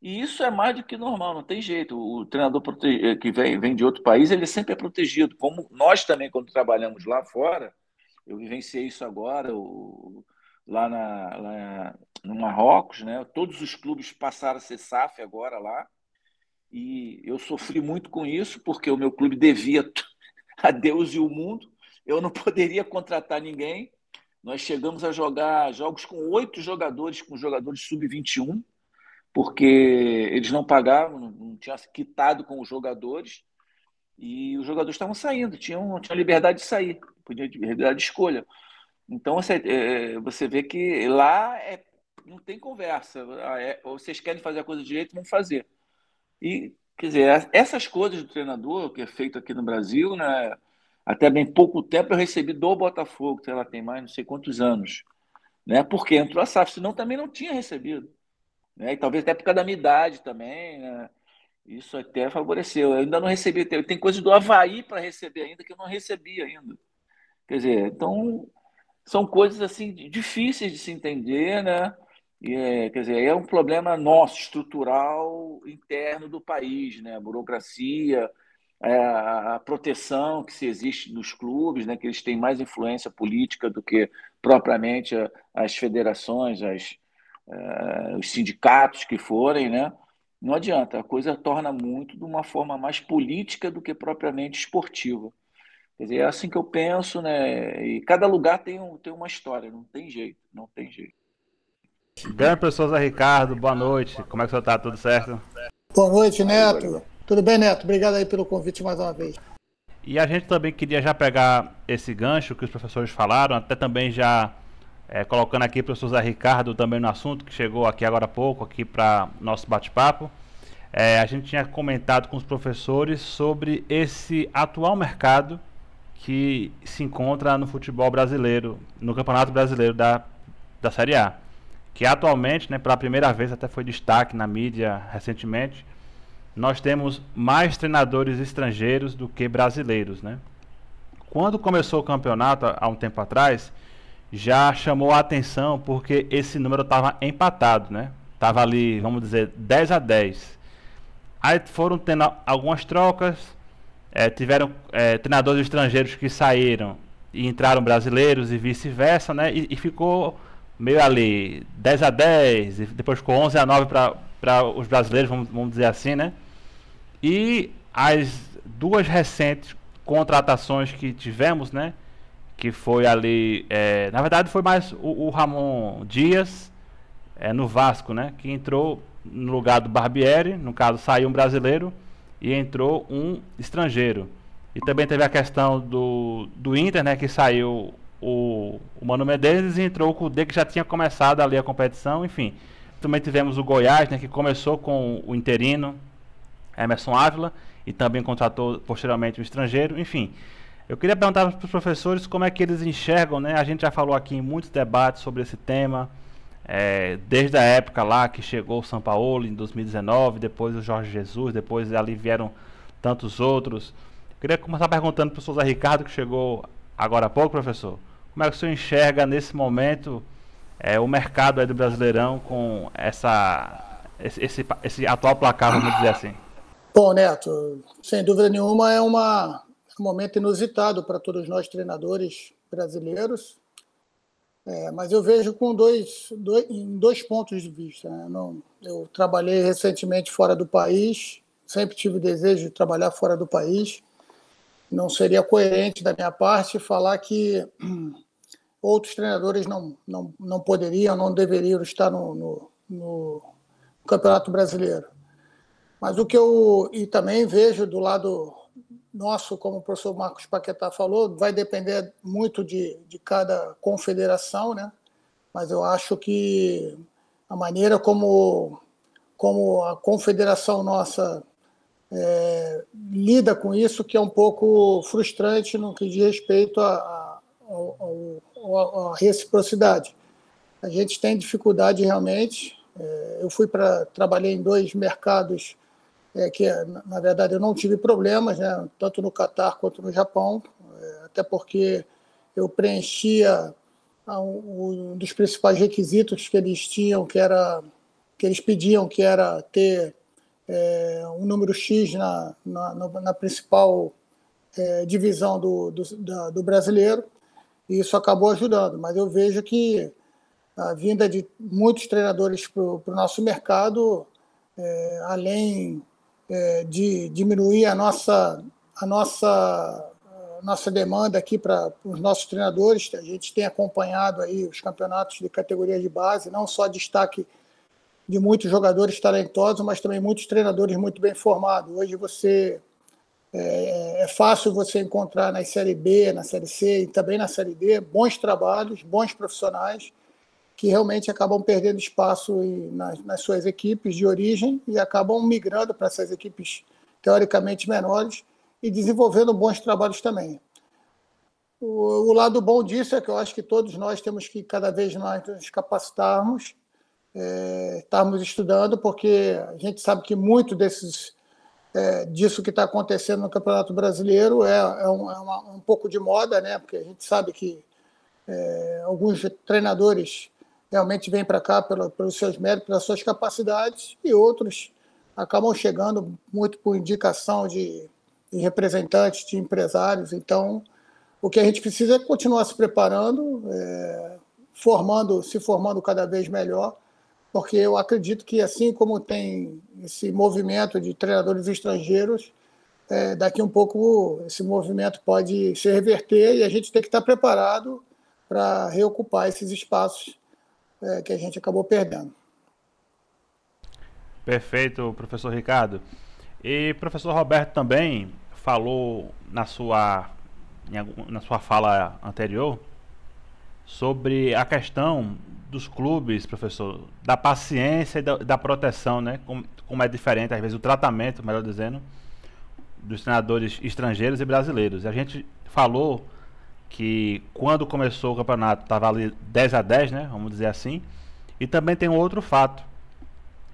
E isso é mais do que normal, não tem jeito. O treinador eh, que vem, vem de outro país, ele sempre é protegido. Como nós também, quando trabalhamos lá fora, eu vivenciei isso agora, o, lá, na, lá no Marrocos, né? Todos os clubes passaram a ser SAF agora lá. E eu sofri muito com isso, porque o meu clube devia a Deus e o mundo. Eu não poderia contratar ninguém. Nós chegamos a jogar jogos com oito jogadores, com jogadores sub-21 porque eles não pagavam, não tinham quitado com os jogadores e os jogadores estavam saindo, tinham, tinham liberdade de sair, podia liberdade de escolha. Então você, é, você vê que lá é, não tem conversa. Ah, é, vocês querem fazer a coisa direito, vão fazer. E quer dizer, essas coisas do treinador que é feito aqui no Brasil, né? Até bem pouco tempo eu recebi do Botafogo, que ela tem mais não sei quantos anos, né? Porque entrou a SAF, senão também não tinha recebido, né? E talvez até por causa da minha idade também, né? Isso até favoreceu. Eu ainda não recebi, tem coisa do Havaí para receber ainda que eu não recebi ainda. Quer dizer, então são coisas assim difíceis de se entender, né? E é, quer dizer, é um problema nosso, estrutural, interno do país, né? A burocracia, é, a proteção que se existe nos clubes, né? Que eles têm mais influência política do que propriamente as federações, as, é, os sindicatos que forem, né? Não adianta, a coisa torna muito de uma forma mais política do que propriamente esportiva. Quer dizer, é assim que eu penso, né? E cada lugar tem, um, tem uma história, não tem jeito, não tem jeito. Grande pessoas, Zé Ricardo, boa noite. Como é que você está? Tudo certo? Boa noite, Neto. Tudo bem, Neto? Obrigado aí pelo convite mais uma vez. E a gente também queria já pegar esse gancho que os professores falaram, até também já é, colocando aqui o professor Zé Ricardo também no assunto, que chegou aqui agora há pouco, aqui para nosso bate-papo. É, a gente tinha comentado com os professores sobre esse atual mercado que se encontra no futebol brasileiro, no Campeonato Brasileiro da, da Série A que atualmente, né, pela primeira vez, até foi destaque na mídia recentemente, nós temos mais treinadores estrangeiros do que brasileiros, né? Quando começou o campeonato há um tempo atrás, já chamou a atenção porque esse número estava empatado, né? Tava ali, vamos dizer, 10 a 10. Aí foram tendo algumas trocas, é, tiveram é, treinadores estrangeiros que saíram e entraram brasileiros e vice-versa, né? E, e ficou meio ali 10 a 10, e depois ficou 11 a 9 para os brasileiros, vamos, vamos dizer assim, né? E as duas recentes contratações que tivemos, né? Que foi ali, é, na verdade foi mais o, o Ramon Dias é, no Vasco, né? Que entrou no lugar do Barbieri, no caso saiu um brasileiro e entrou um estrangeiro. E também teve a questão do, do Inter, né? Que saiu o, o Mano Menezes entrou com o D que já tinha começado ali a competição, enfim. Também tivemos o Goiás, né, que começou com o interino Emerson Ávila e também contratou posteriormente o estrangeiro, enfim. Eu queria perguntar para os professores como é que eles enxergam, né? A gente já falou aqui em muitos debates sobre esse tema, é, desde a época lá que chegou o São Paulo em 2019, depois o Jorge Jesus, depois ali vieram tantos outros. Eu queria começar perguntando para o Zé Ricardo, que chegou agora há pouco, professor. Como é que o senhor enxerga nesse momento é, o mercado do Brasileirão com essa, esse, esse, esse, atual placar, vamos dizer assim? Bom, Neto, sem dúvida nenhuma é uma, um momento inusitado para todos nós treinadores brasileiros, é, mas eu vejo com dois, dois, em dois pontos de vista. Né? Não, eu trabalhei recentemente fora do país, sempre tive desejo de trabalhar fora do país. Não seria coerente da minha parte falar que outros treinadores não, não, não poderiam, não deveriam estar no, no, no Campeonato Brasileiro. Mas o que eu e também vejo do lado nosso, como o professor Marcos Paquetá falou, vai depender muito de, de cada confederação, né? Mas eu acho que a maneira como, como a confederação nossa é, lida com isso, que é um pouco frustrante no que diz respeito a reciprocidade. A gente tem dificuldade realmente. É, eu fui para trabalhar em dois mercados é, que, na verdade, eu não tive problemas, né, tanto no Catar quanto no Japão, é, até porque eu preenchia um, um dos principais requisitos que eles tinham, que era que eles pediam, que era ter é, um número X na, na, na principal é, divisão do, do, da, do, brasileiro, e isso acabou ajudando. Mas eu vejo que a vinda de muitos treinadores para o nosso mercado, é, além é, de diminuir a nossa, a nossa, a nossa demanda aqui para os nossos treinadores, a gente tem acompanhado aí os campeonatos de categoria de base, não só destaque de muitos jogadores talentosos, mas também muitos treinadores muito bem formados. Hoje você é, é, fácil você encontrar na Série B, na Série C e também na Série D bons trabalhos, bons profissionais que realmente acabam perdendo espaço nas, nas suas equipes de origem e acabam migrando para essas equipes teoricamente menores e desenvolvendo bons trabalhos também. O, o, lado bom disso é que eu acho que todos nós temos que cada vez mais nos capacitarmos, é, estarmos estudando, porque a gente sabe que muito desses é, disso que está acontecendo no Campeonato Brasileiro é, é, um, é uma, um, pouco de moda, né? Porque a gente sabe que é, alguns treinadores realmente vêm para cá pelo, pelos seus méritos, pelas suas capacidades, e outros acabam chegando muito por indicação de, de representantes, de empresários. Então, o que a gente precisa é continuar se preparando, é, formando, se formando cada vez melhor, porque eu acredito que assim como tem esse movimento de treinadores estrangeiros, é, daqui um pouco esse movimento pode se reverter e a gente tem que estar preparado para reocupar esses espaços é, que a gente acabou perdendo. Perfeito, professor Ricardo. E professor Roberto também falou na sua, na sua fala anterior sobre a questão dos clubes, professor, da paciência e da, da proteção, né? Como, como, é diferente, às vezes, o tratamento, melhor dizendo, dos treinadores estrangeiros e brasileiros. A gente falou que quando começou o campeonato estava ali 10 a 10, né? Vamos dizer assim. E também tem um outro fato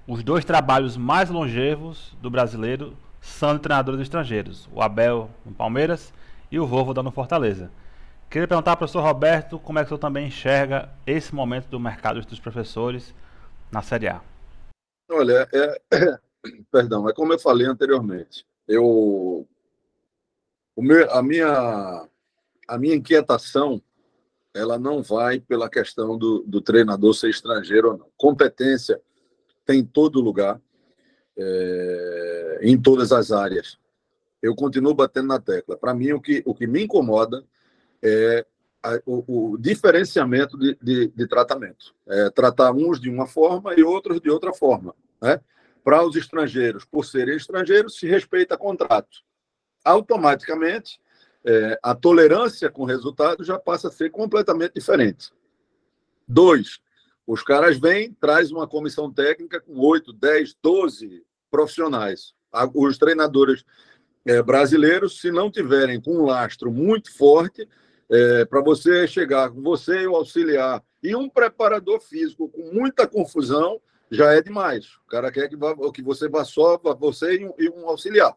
os dois trabalhos mais longevos do brasileiro são de treinadores estrangeiros. O Abel no Palmeiras e o Volvo no Fortaleza. Queria perguntar ao professor Roberto como é que o senhor também enxerga esse momento do mercado dos professores na Série A. Olha, é, é, perdão, é como eu falei anteriormente. Eu, meu, a, minha, a minha inquietação ela não vai pela questão do, do treinador ser estrangeiro ou não. Competência tem em todo lugar, é, em todas as áreas. Eu continuo batendo na tecla. Para mim, o que, o que me incomoda é a, o, o, diferenciamento de, de, de tratamento. É, tratar uns de uma forma e outros de outra forma. Né? Para os estrangeiros, por serem estrangeiros, se respeita contrato. Automaticamente, é, a tolerância com o resultado já passa a ser completamente diferente. Dois, os caras vêm, traz uma comissão técnica com 8, 10, 12 profissionais. Os treinadores é, brasileiros, se não tiverem com um lastro muito forte, é, para você chegar com você e o auxiliar e um preparador físico com muita confusão, já é demais. O cara quer que, vá, que você vá só você e um, e um, auxiliar.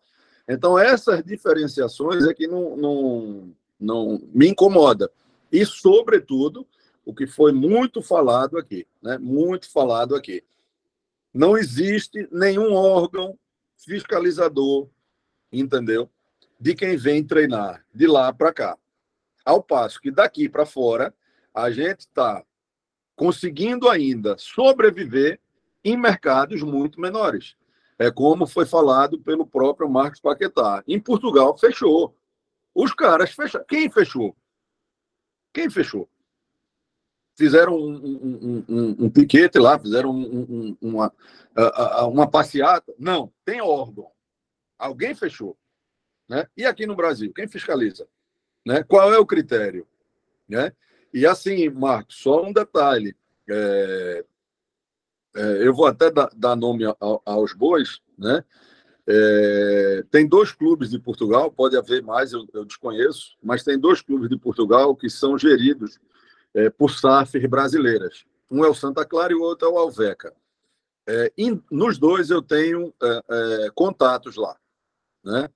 Então, essas diferenciações é que não, não, não me incomoda. E, sobretudo, o que foi muito falado aqui, né? Muito falado aqui. Não existe nenhum órgão fiscalizador, entendeu? De quem vem treinar de lá para cá. Ao passo que daqui para fora a gente está conseguindo ainda sobreviver em mercados muito menores. É como foi falado pelo próprio Marcos Paquetá. Em Portugal fechou. Os caras fecharam. Quem fechou? Quem fechou? fizeram um, um, um, um piquete lá, fizeram uma, uma passeata. Não, tem órgão. Alguém fechou. Né? E aqui no Brasil, quem fiscaliza? Né? Qual é o critério? Né? E assim, Marcos, só um detalhe. É, eu vou até dar, dar nome aos bois, né? É, tem dois clubes de Portugal, pode haver mais, eu, eu, desconheço, mas tem dois clubes de Portugal que são geridos é, por SAFs brasileiras. Um é o Santa Clara e o outro é o Alveca. É, in, nos dois eu tenho é, é contatos lá, né?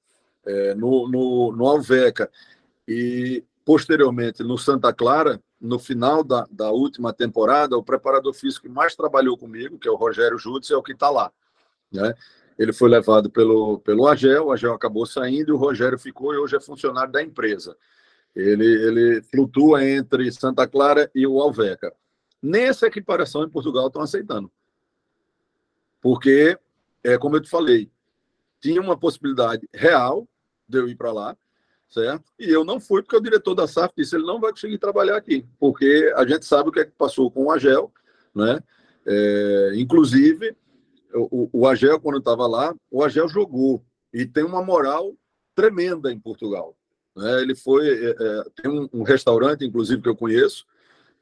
É, no, no, no Alveca e posteriormente no Santa Clara, no final da, da última temporada, o preparador físico que mais trabalhou comigo, que é o Rogério Jutz, é o que está lá. Né? Ele foi levado pelo, pelo Agel, o Agel acabou saindo o Rogério ficou e hoje é funcionário da empresa. Ele, ele flutua entre Santa Clara e o Alveca. Nessa equiparação em Portugal estão aceitando. Porque, é, como eu te falei, tinha uma possibilidade real de eu ir para lá, certo? E eu não fui porque o diretor da SAF disse ele não vai conseguir trabalhar aqui, porque a gente sabe o que, é que passou com o Agel, né? É, inclusive, o, o Agel, quando estava lá, o Agel jogou e tem uma moral tremenda em Portugal. Né? Ele foi. É, é, tem um, um, restaurante, inclusive, que eu conheço,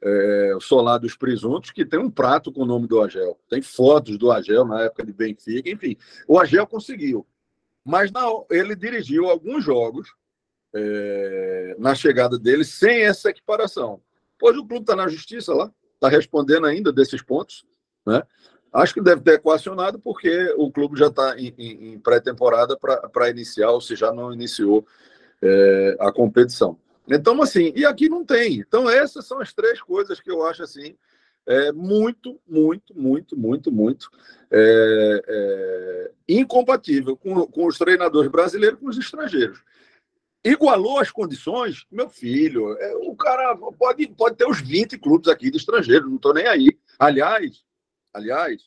é, o Solar dos Presuntos, que tem um prato com o nome do Agel. Tem fotos do Agel na época de Benfica, enfim. O Agel conseguiu. Mas ele dirigiu alguns jogos é, na chegada dele sem essa equiparação. Hoje o clube está na justiça lá, está respondendo ainda desses pontos. Né? Acho que deve ter equacionado, porque o clube já está em, em, em pré-temporada para iniciar, ou se já não iniciou é, a competição. Então, assim, e aqui não tem. Então, essas são as três coisas que eu acho assim. É muito, muito, muito, muito, muito é, é, incompatível com, com os treinadores brasileiros com os estrangeiros igualou as condições, meu filho, é, o cara pode, pode ter uns 20 clubes aqui de estrangeiros, não estou nem aí. Aliás, aliás,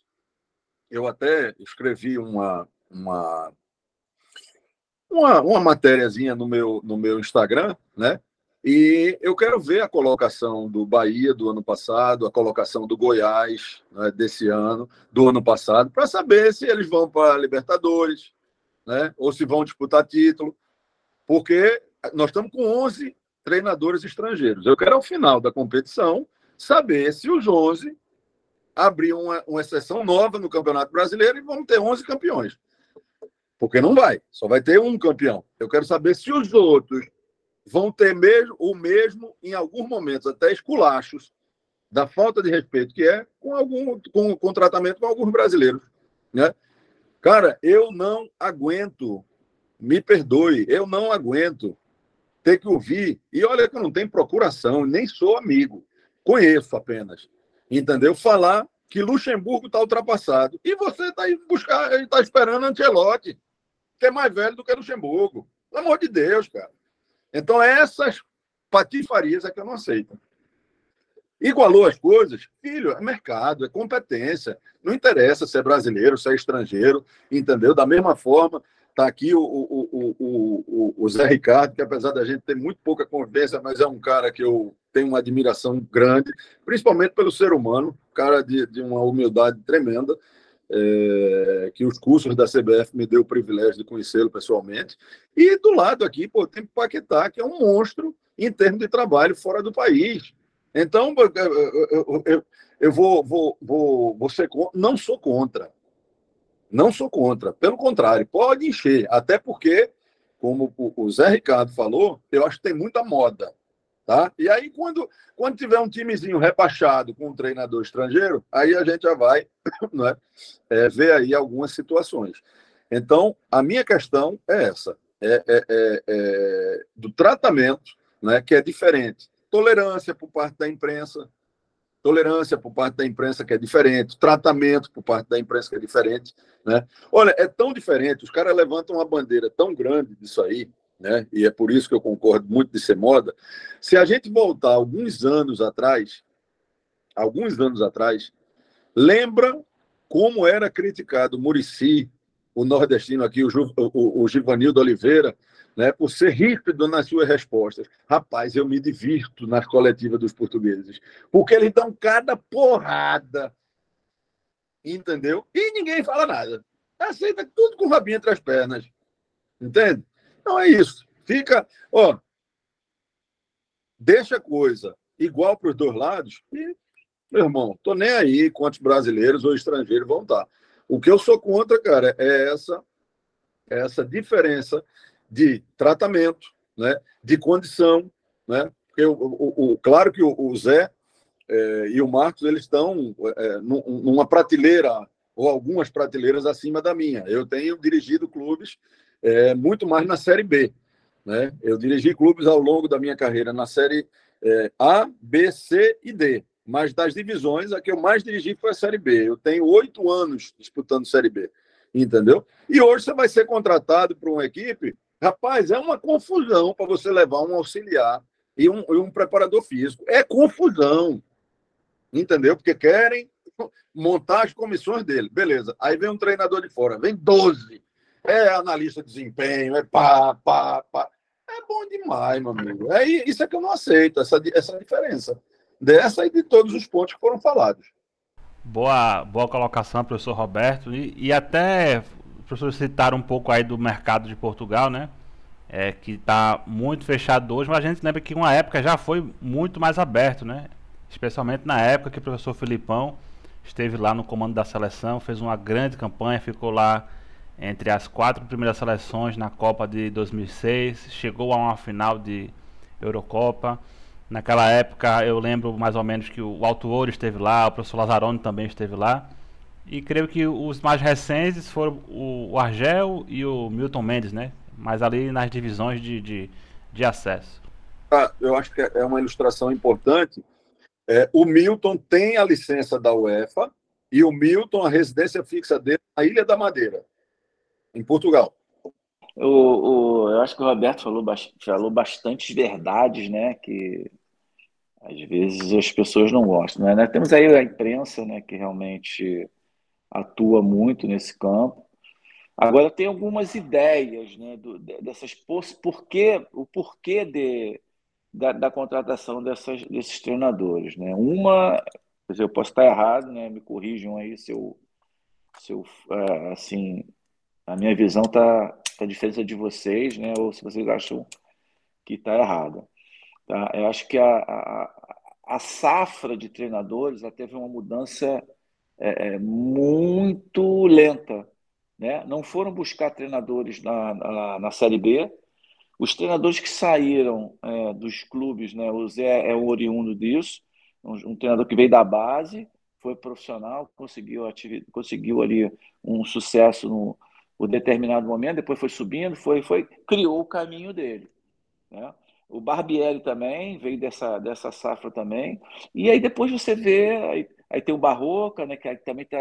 eu até escrevi uma, uma, uma, uma matériazinha no meu, no meu Instagram, né? E eu quero ver a colocação do Bahia do ano passado, a colocação do Goiás né, desse ano, do ano passado, para saber se eles vão para Libertadores, né, ou se vão disputar título porque nós estamos com 11 treinadores estrangeiros. Eu quero, ao final da competição, saber se os 11 abriam uma, uma exceção nova no Campeonato Brasileiro e vamos ter 11 campeões. Porque não vai, só vai ter um campeão. Eu quero saber se os outros vão ter mesmo, o mesmo, em alguns momentos, até esculachos, da falta de respeito que é com algum com, com tratamento com alguns brasileiros. Né? Cara, eu não aguento me perdoe, eu não aguento ter que ouvir. E olha que eu não tenho procuração, nem sou amigo, conheço apenas. Entendeu? Falar que Luxemburgo está ultrapassado. E você está buscar, está esperando Ancelotti, que é mais velho do que Luxemburgo. Pelo amor de Deus, cara. Então, essas patifarias é que eu não aceito. Igualou as coisas? Filho, é mercado, é competência. Não interessa se é brasileiro, se é estrangeiro, entendeu? Da mesma forma Está aqui o, o, o, o, Zé Ricardo, que apesar da gente ter muito pouca convivência, mas é um cara que eu tenho uma admiração grande, principalmente pelo ser humano, cara de, de uma humildade tremenda, é, que os cursos da CBF me deu o privilégio de conhecê-lo pessoalmente. E do lado aqui, pô, tem Paquetá, que é um monstro em termos de trabalho fora do país. Então, eu, eu, eu vou, vou, vou, vou ser, não sou contra, não sou contra, pelo contrário, pode encher, até porque, como o Zé Ricardo falou, eu acho que tem muita moda. Tá? E aí, quando, quando tiver um timezinho repachado com um treinador estrangeiro, aí a gente já vai não é, é, ver aí algumas situações. Então, a minha questão é essa: é, é, é, é do tratamento, né, que é diferente. Tolerância por parte da imprensa, tolerância por parte da imprensa que é diferente, tratamento por parte da imprensa que é diferente, né? Olha, é tão diferente, os caras levantam uma bandeira tão grande disso aí, né? E é por isso que eu concordo muito de ser moda. Se a gente voltar alguns anos atrás, alguns anos atrás, lembra como era criticado Murici, o nordestino aqui, o, Ju, o, o Givanildo Oliveira, né, por ser ríspido nas suas respostas. Rapaz, eu me divirto nas coletivas dos portugueses, porque eles dão cada porrada, entendeu? E ninguém fala nada. Aceita tudo com o rabinho entre as pernas, entende? Então é isso. Fica, ó, deixa a coisa igual para os dois lados e, meu irmão, tô nem aí quantos brasileiros ou estrangeiros vão estar. O que eu sou contra, cara, é essa essa diferença de tratamento, né, de condição, né? Porque o, o, o claro que o, o Zé é, e o Marcos eles estão é, numa prateleira ou algumas prateleiras acima da minha. Eu tenho dirigido clubes é, muito mais na série B, né? Eu dirigi clubes ao longo da minha carreira na série é, A, B, C e D. Mas das divisões, a que eu mais dirigi foi a Série B. Eu tenho oito anos disputando Série B, entendeu? E hoje você vai ser contratado para uma equipe Rapaz, é uma confusão para você levar um auxiliar e um, e um preparador físico. É confusão. Entendeu? Porque querem montar as comissões dele. Beleza. Aí vem um treinador de fora, vem 12. É analista de desempenho, é pá, pá, pá. É bom demais, meu amigo. É isso é que eu não aceito, essa, essa diferença. Dessa e de todos os pontos que foram falados. Boa, boa colocação, professor Roberto. E, e até professores citaram um pouco aí do mercado de Portugal, né? É, que está muito fechado hoje, mas a gente lembra que uma época já foi muito mais aberto, né? especialmente na época que o professor Filipão esteve lá no comando da seleção, fez uma grande campanha, ficou lá entre as quatro primeiras seleções na Copa de 2006, chegou a uma final de Eurocopa. Naquela época eu lembro mais ou menos que o Alto Ouro esteve lá, o professor Lazzaroni também esteve lá. E creio que os mais recentes foram o Argel e o Milton Mendes, né? Mas ali nas divisões de, de, de acesso. Ah, eu acho que é uma ilustração importante. É, o Milton tem a licença da UEFA e o Milton, a residência fixa dele na Ilha da Madeira em Portugal. O, o, eu acho que o Roberto falou, falou bastantes verdades, né? Que às vezes as pessoas não gostam. Né? Temos aí a imprensa, né? Que realmente atua muito nesse campo. Agora tem algumas ideias, né? Do, dessas porquê, o porquê de, da, da contratação dessas, desses treinadores, né? Uma, eu posso estar errado, né? Me corrijam aí se eu, se eu é, assim a minha visão está tá diferente de vocês, né? Ou se vocês acham que está errada. Tá? Eu acho que a, a, a safra de treinadores teve uma mudança é, é, muito lenta. Né? Não foram buscar treinadores na, na, na Série B. Os treinadores que saíram é, dos clubes, né? o Zé é o oriundo disso, um, um treinador que veio da base, foi profissional, conseguiu, conseguiu ali um sucesso no, por determinado momento, depois foi subindo, foi, foi criou o caminho dele. Né? O Barbieri também veio dessa, dessa safra também. E aí depois você vê, aí, tem o Barroca, né, que também tá,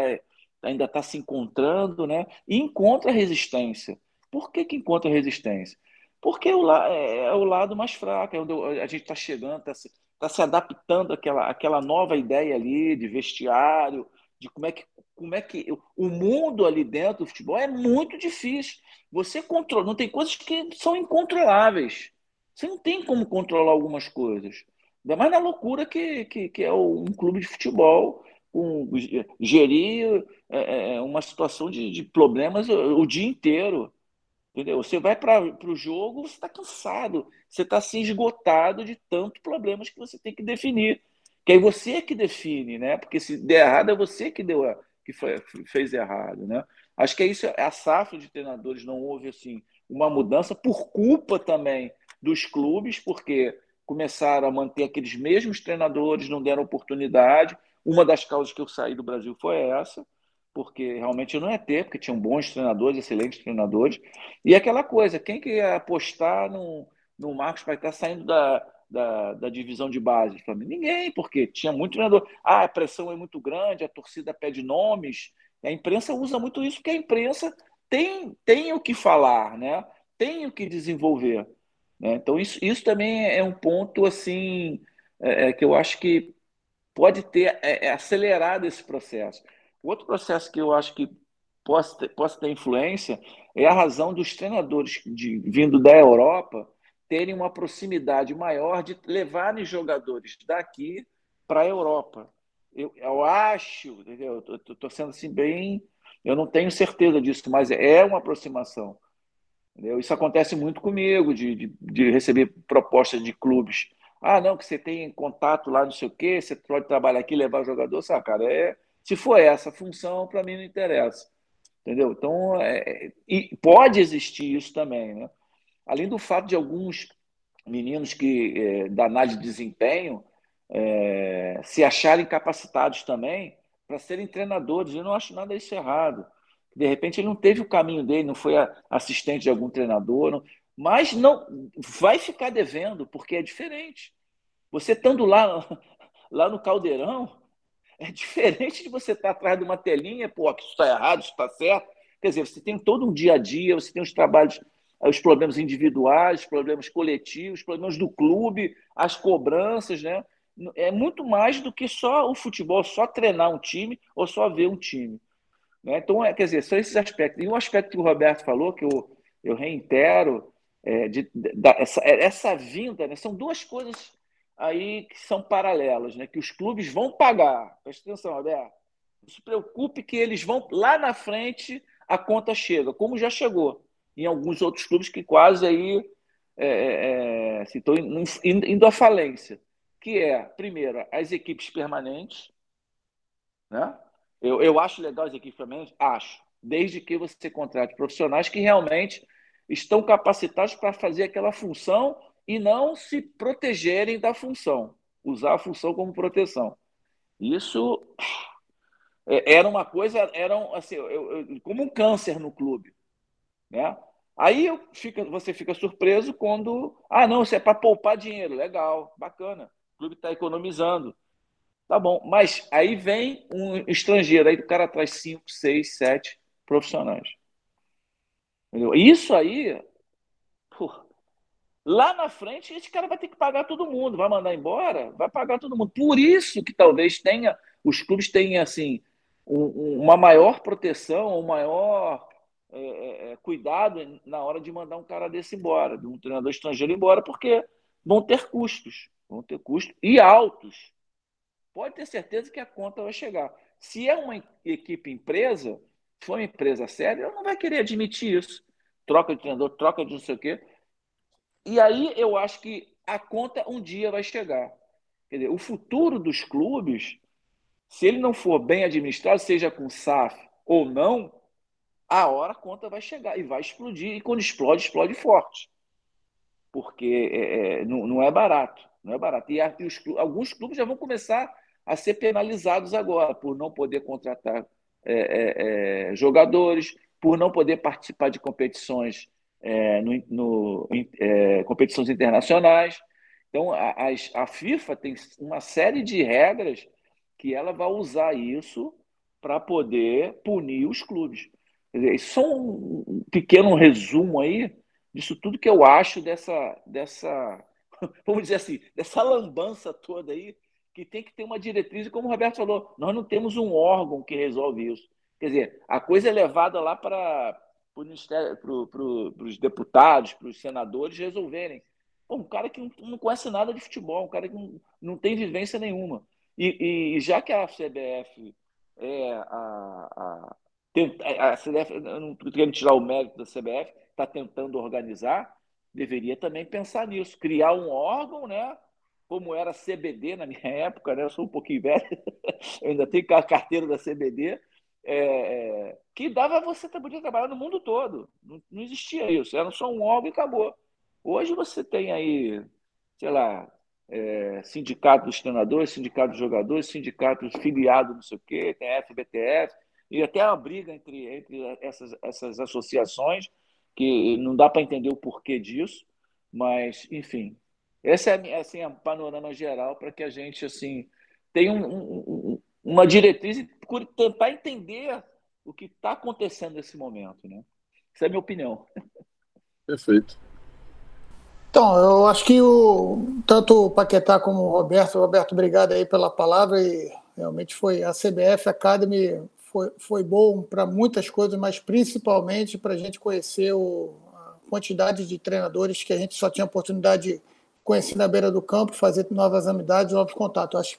ainda está se encontrando, né? E encontra resistência. Por que, que encontra resistência? Porque é o, é, é o lado mais fraco, é onde a gente está chegando, está se, tá se adaptando àquela, àquela nova ideia ali de vestiário, de como é que como é que o mundo ali dentro do futebol é muito difícil. Você controla, não tem coisas que são incontroláveis. Você não tem como controlar algumas coisas. Ainda mais na loucura que, que, que é um clube de futebol, um, gerir é, é, é, uma situação de, de problemas o, o, dia inteiro. Entendeu? Você vai para o jogo, você está cansado, você está assim, esgotado de tantos problemas que você tem que definir. Que aí você é que define, né? Porque se der errado, é você que deu a, que foi, fez errado, né? Acho que é isso, a safra de treinadores não houve assim uma mudança por culpa também dos clubes, porque começaram a manter aqueles mesmos treinadores, não deram oportunidade. Uma das causas que eu saí do Brasil foi essa, porque realmente não ia ter, porque tinham bons treinadores, excelentes treinadores. E aquela coisa, quem que ia apostar no, no Marcos vai estar saindo da, da, da divisão de base do Flamengo? Ninguém, porque tinha muito treinador. Ah, a pressão é muito grande, a torcida pede nomes. A imprensa usa muito isso, porque a imprensa tem, tem o que falar, né? tem o que desenvolver. Né? Então, isso, isso também é um ponto assim é, é, que eu acho que pode ter é, é acelerado esse processo. Outro processo que eu acho que possa ter, possa ter influência é a razão dos treinadores de, vindo da Europa terem uma proximidade maior de levarem jogadores daqui para a Europa. Eu, eu acho, entendeu? Estou sendo assim bem. Eu não tenho certeza disso, mas é uma aproximação. Entendeu? Isso acontece muito comigo, de, de, de, receber propostas de clubes. Ah, não, que você tem contato lá, não sei o quê, você pode trabalhar aqui, levar jogador. Sabe, cara, é, se for essa função, para mim não interessa. Entendeu? Então, é, e pode existir isso também, né? além do fato de alguns meninos que é, da análise de desempenho é, se acharem capacitados também para serem treinadores. Eu não acho nada isso errado. De repente ele não teve o caminho dele, não foi assistente de algum treinador, não, mas não vai ficar devendo porque é diferente. Você estando lá lá no caldeirão é diferente de você estar atrás de uma telinha, pô, isso está errado, isso está certo. Quer dizer, você tem todo um dia a dia, você tem os trabalhos os problemas individuais, os problemas coletivos, os problemas do clube, as cobranças, né? É muito mais do que só o futebol, só treinar um time ou só ver um time. Né? Então, é, quer dizer, são esses aspectos. E um aspecto que o Roberto falou, que eu, eu reitero, é, de, essa, é, essa vinda, né? são duas coisas aí que são paralelas, né? que os clubes vão pagar. Presta atenção, Roberto. Não se preocupe que eles vão, lá na frente, a conta chega, como já chegou em alguns outros clubes que quase aí é, é, é estão indo à falência. que é, primeiro, as equipes permanentes. Né? Eu, eu acho legal as equipes? Acho. Desde que você contrate profissionais que realmente estão capacitados para fazer aquela função e não se protegerem da função, usar a função como proteção. Isso é, era uma coisa, era assim, eu, eu, como um câncer no clube. Né? Aí você fica surpreso quando. Ah, não, isso é para poupar dinheiro. Legal, bacana. O clube está economizando. Tá bom. Mas aí vem um estrangeiro, aí o cara traz cinco, seis, sete profissionais. Entendeu? Isso aí, lá na frente, esse cara vai ter que pagar todo mundo, vai mandar embora, vai pagar todo mundo. Por isso que talvez tenha, os clubes tenham assim, um, uma maior proteção, um maior é, é, é, cuidado na hora de mandar um cara desse embora, de um treinador estrangeiro embora, porque vão ter custos, vão ter custos e altos. Pode ter certeza que a conta vai chegar. Se é uma equipe empresa, for uma empresa séria, ela não vai querer admitir isso. Troca de treinador, troca de não sei o quê. E aí eu acho que a conta um dia vai chegar. Dizer, o futuro dos clubes, se ele não for bem administrado, seja com SAF ou não, a hora a conta vai chegar e vai explodir. E quando explode, explode forte. Porque é, é não, não, é barato. Não é barato. E, a, e os, alguns clubes já vão começar a ser penalizados agora por não poder contratar é, é, é jogadores, por não poder participar de competições, é, no, no competições internacionais. Então, a, a, FIFA tem uma série de regras que ela vai usar isso para poder punir os clubes. Dizer, só um pequeno resumo aí disso tudo que eu acho dessa, dessa, vamos dizer assim, dessa lambança toda aí, que tem que ter uma diretriz, e como o Roberto falou, nós não temos um órgão que resolve isso. Quer dizer, a coisa é levada lá para para os deputados, para os senadores resolverem. Pô, um cara que não, não, conhece nada de futebol, um cara que não, não tem vivência nenhuma. E, e já que a CBF é a, a, a CBF, eu não querendo tirar o mérito da CBF, está tentando organizar, deveria também pensar nisso, criar um órgão, né? Como era CBD na minha época, né? Eu sou um pouquinho velho, eu ainda tenho a carteira da CBD, é, é, que dava você poder trabalhar no mundo todo. Não, não existia isso, era só um órgão e acabou. Hoje você tem aí, sei lá, é, sindicato dos treinadores, sindicato dos jogadores, sindicato filiado, não sei o quê, tem FBTF, e até uma briga entre, entre essas, essas associações, que não dá para entender o porquê disso, mas, enfim, esse é assim, um panorama geral para que a gente assim tenha um, um, uma diretriz e procure tentar entender o que está acontecendo nesse momento. Né? Essa é a minha opinião. Perfeito. Então, eu acho que o, tanto o Paquetá como o Roberto, Roberto, obrigado aí pela palavra e realmente foi a CBF Academy foi, foi bom para muitas coisas, mas principalmente para a gente conhecer o, a quantidade de treinadores que a gente só tinha oportunidade de conhecer na beira do campo, fazer novas amizades, novos contatos. Acho,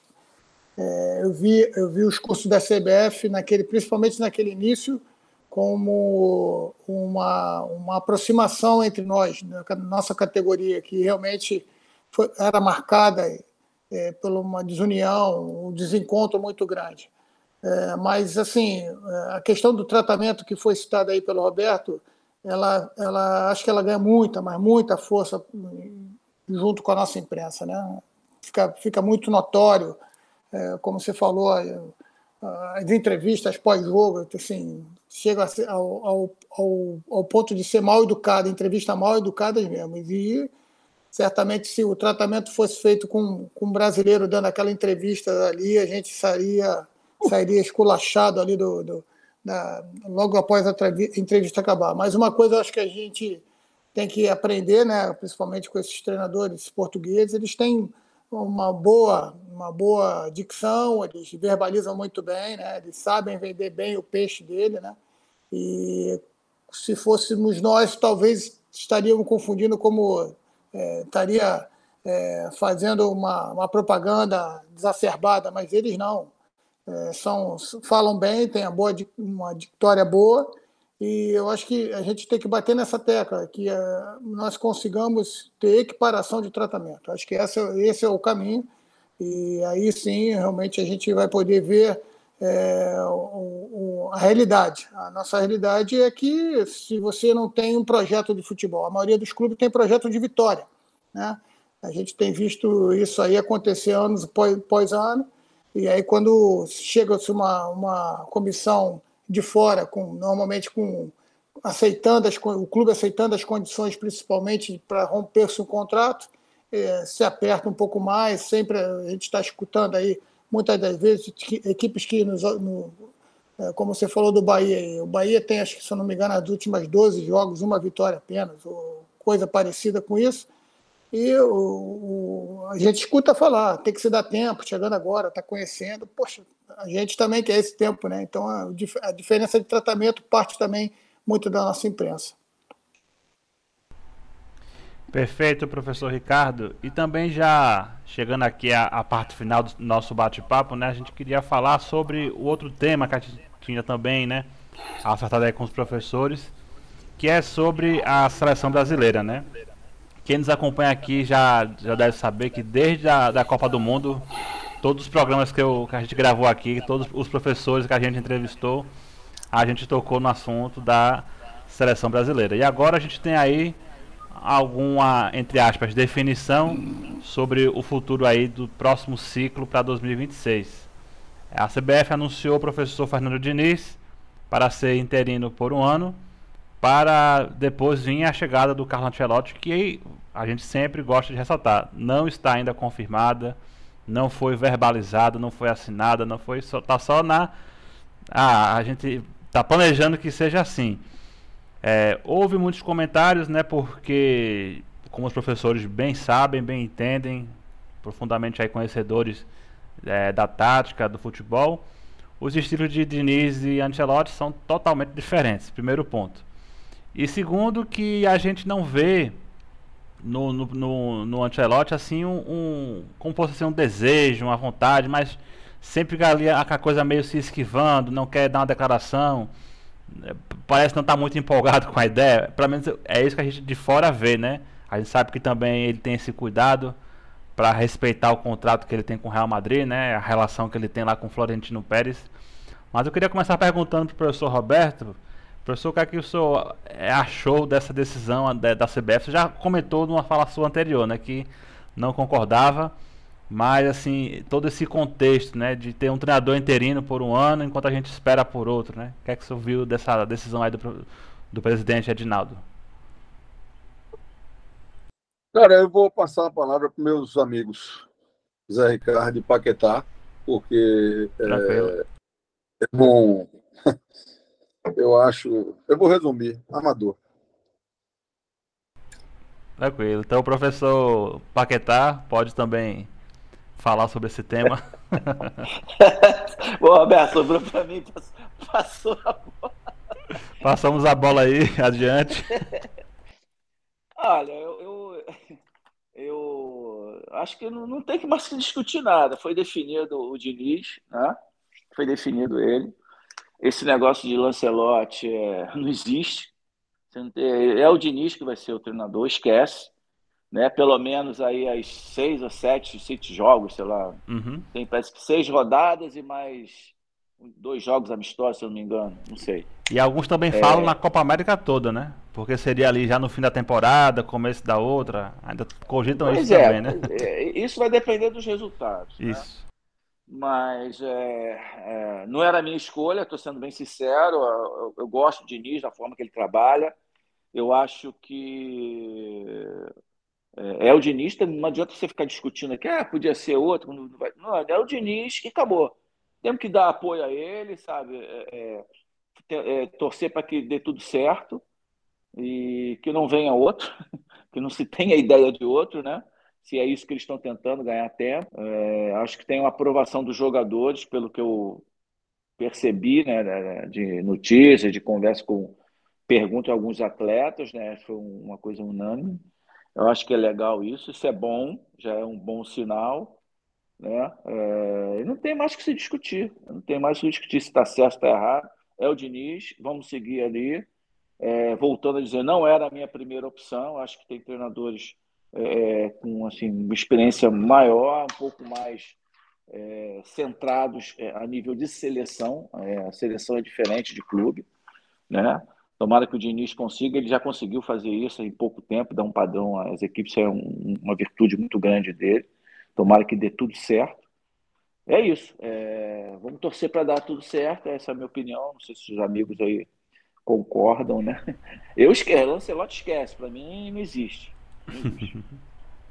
é, eu, vi, eu vi os cursos da CBF, naquele, principalmente naquele início, como uma, uma aproximação entre nós, né, nossa categoria, que realmente foi, era marcada é, por uma desunião, um desencontro muito grande. É, mas, assim, a questão do tratamento que foi citada aí pelo Roberto, ela, ela acho que ela ganha muita, mas muita força junto com a nossa imprensa, né? Fica, fica muito notório, é, como você falou, as entrevistas pós-jogo, assim, chega ao, ao, ao, ao, ponto de ser mal educada, entrevista mal educadas mesmo. E certamente, se o tratamento fosse feito com, com um brasileiro dando aquela entrevista ali, a gente sairia sairia esculachado ali do, do da, logo após a entrevista acabar. Mas uma coisa eu acho que a gente tem que aprender, né, principalmente com esses treinadores portugueses, eles têm uma boa, uma boa dicção, eles verbalizam muito bem, né, eles sabem vender bem o peixe dele, né, e se fôssemos nós, talvez estaríamos confundindo como é, estaria é, fazendo uma, uma propaganda exacerbada, mas eles não. É, são, falam bem, têm boa, uma dictória boa, e eu acho que a gente tem que bater nessa tecla, que é, nós consigamos ter equiparação de tratamento. Acho que essa, esse é o caminho. E aí sim, realmente a gente vai poder ver é, o, o, a realidade. A nossa realidade é que se você não tem um projeto de futebol, a maioria dos clubes tem projeto de vitória. Né? A gente tem visto isso aí acontecer anos após ano, e aí quando chega-se uma, uma comissão de fora, com, normalmente com aceitando as, o clube aceitando as condições, principalmente para romper-se um contrato, é, se aperta um pouco mais. Sempre a gente está escutando aí, muitas das vezes, equipes que, nos, no, é, como você falou do Bahia, o Bahia tem, acho que se eu não me engano, nas últimas 12 jogos, uma vitória apenas, ou coisa parecida com isso. E o, o, a gente escuta falar, tem que se dar tempo, chegando agora, está conhecendo. Poxa, a gente também quer esse tempo, né? Então a, a diferença de tratamento parte também muito da nossa imprensa. Perfeito, professor Ricardo. E também já chegando aqui à, à parte final do nosso bate-papo, né? A gente queria falar sobre o outro tema que a gente tinha também, né? Acertado aí com os professores, que é sobre a seleção brasileira, né? Quem nos acompanha aqui já, já deve saber que desde a da Copa do Mundo, todos os programas que, eu, que a gente gravou aqui, todos os professores que a gente entrevistou, a gente tocou no assunto da seleção brasileira. E agora a gente tem aí alguma, entre aspas, definição sobre o futuro aí do próximo ciclo para 2026. A CBF anunciou o professor Fernando Diniz para ser interino por um ano para depois vir a chegada do Carlo Ancelotti, que a gente sempre gosta de ressaltar, não está ainda confirmada, não foi verbalizada, não foi assinada, não foi só tá só na ah, a gente está planejando que seja assim. É, houve muitos comentários, né, porque como os professores bem sabem, bem entendem, profundamente aí conhecedores é, da tática do futebol, os estilos de Diniz e Ancelotti são totalmente diferentes. Primeiro ponto. E segundo, que a gente não vê no, no, no, no Ancelotti assim um, um, como fosse assim, um desejo, uma vontade, mas sempre ali a, a coisa meio se esquivando, não quer dar uma declaração, é, parece não estar tá muito empolgado com a ideia. Pelo menos é isso que a gente de fora vê, né? A gente sabe que também ele tem esse cuidado para respeitar o contrato que ele tem com o Real Madrid, né? A relação que ele tem lá com o Florentino Pérez. Mas eu queria começar perguntando para o professor Roberto Professor, o que, é que o senhor é, achou dessa decisão da, CBF? Você já comentou numa fala sua anterior, né, que não concordava, mas assim, todo esse contexto, né, de ter um treinador interino por um ano enquanto a gente espera por outro, né? O que é que o senhor viu dessa decisão aí do, do presidente Edinaldo? Cara, eu vou passar a palavra para meus amigos Zé Ricardo e Paquetá, porque é, é bom eu acho. Eu vou resumir: amador. Tranquilo. Então, o professor Paquetá pode também falar sobre esse tema. Bom, Roberto, sobrou para mim, passou a bola. Passamos a bola aí, adiante. Olha, eu, eu, eu acho que não, não, tem que mais discutir nada. Foi definido o Diniz, né? foi definido ele. Esse negócio de Lancelotti é, não existe. É o Diniz que vai ser o treinador, esquece. Né? Pelo menos aí as seis ou sete, sete jogos, sei lá. Uhum. Tem parece que seis rodadas e mais dois jogos amistosos, se eu não me engano. Não sei. E alguns também é... falam na Copa América toda, né? Porque seria ali já no fim da temporada, começo da outra. Ainda cogitam pois isso é, também, né? É, isso vai depender dos resultados. Né? Isso. Né? Mas é, é, não era a minha escolha, estou sendo bem sincero. Eu, eu, gosto de Diniz, da forma que ele trabalha. Eu acho que é, é o Diniz, não adianta você ficar discutindo aqui, ah, podia ser outro. Não, não é o Diniz e acabou. Temos que dar apoio a ele, sabe? É, é, é, torcer para que dê tudo certo e que não venha outro, que não se tenha ideia de outro, né? Se é isso que eles estão tentando ganhar tempo. É, acho que tem uma aprovação dos jogadores, pelo que eu percebi né, né de notícias, de conversa com. Pergunto a alguns atletas, né? Foi uma coisa unânime. Eu acho que é legal isso, isso é bom, já é um bom sinal. Né? É, e não tem mais que se discutir, não tem mais que discutir se está certo ou está errado. É o Diniz, vamos seguir ali. É, voltando a dizer, não era a minha primeira opção, acho que tem treinadores é, com assim, uma experiência maior, um pouco mais é, centrados é, a nível de seleção. É, a seleção é diferente de clube, né? Tomara que o Diniz consiga, ele já conseguiu fazer isso em pouco tempo, dar um padrão às equipes, é um, uma virtude muito grande dele. Tomara que dê tudo certo. É isso. É, vamos torcer para dar tudo certo, essa é a minha opinião. Não sei se os amigos aí concordam, né? Eu esqueço, Lancelotti esquece, para mim não existe.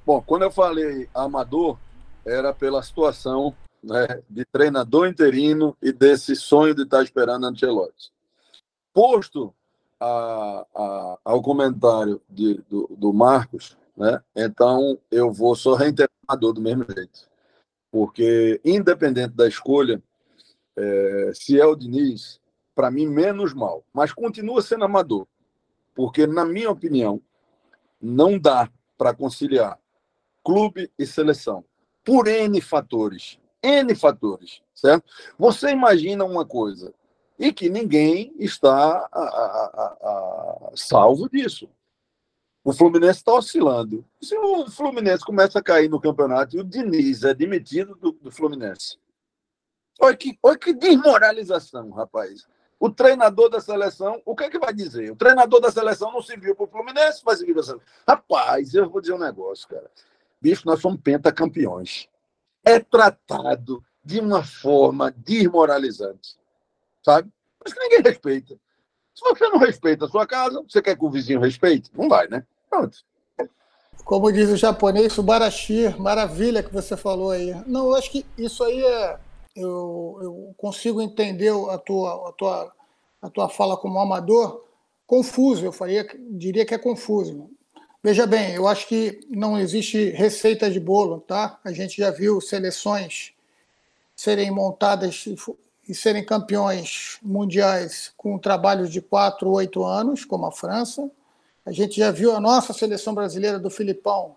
Bom, quando eu falei amador, era pela situação né, de treinador interino e desse sonho de estar esperando Ancelotti. Posto a, a, ao comentário de, do, do, Marcos, né, então eu vou só reiterador do mesmo jeito. Porque, independente da escolha, é, se é o Diniz, para mim, menos mal. Mas continua sendo amador. Porque, na minha opinião, não dá para conciliar clube e seleção por N fatores. N fatores, certo? Você imagina uma coisa, e que ninguém está a, a, a, salvo disso. O Fluminense está oscilando. Se o Fluminense começa a cair no campeonato e o Diniz é demitido do, do Fluminense. Olha que, olha que desmoralização, rapaz. O treinador da seleção, o que é que vai dizer? O treinador da seleção não serviu para o Fluminense, vai servir para. Rapaz, eu vou dizer um negócio, cara. Bicho, nós somos pentacampeões. É tratado de uma forma desmoralizante. Sabe? Mas que ninguém respeita. Se você não respeita a sua casa, você quer que o vizinho respeite? Não vai, né? Pronto. Como diz o japonês, Subarashi, maravilha que você falou aí. Não, eu acho que isso aí é. Eu, eu consigo entender a tua, a, tua, a tua fala como amador confuso, eu faria, diria que é confuso. Veja bem, eu acho que não existe receita de bolo, tá? A gente já viu seleções serem montadas e serem campeões mundiais com trabalhos de quatro, oito anos, como a França. A gente já viu a nossa seleção brasileira do Filipão,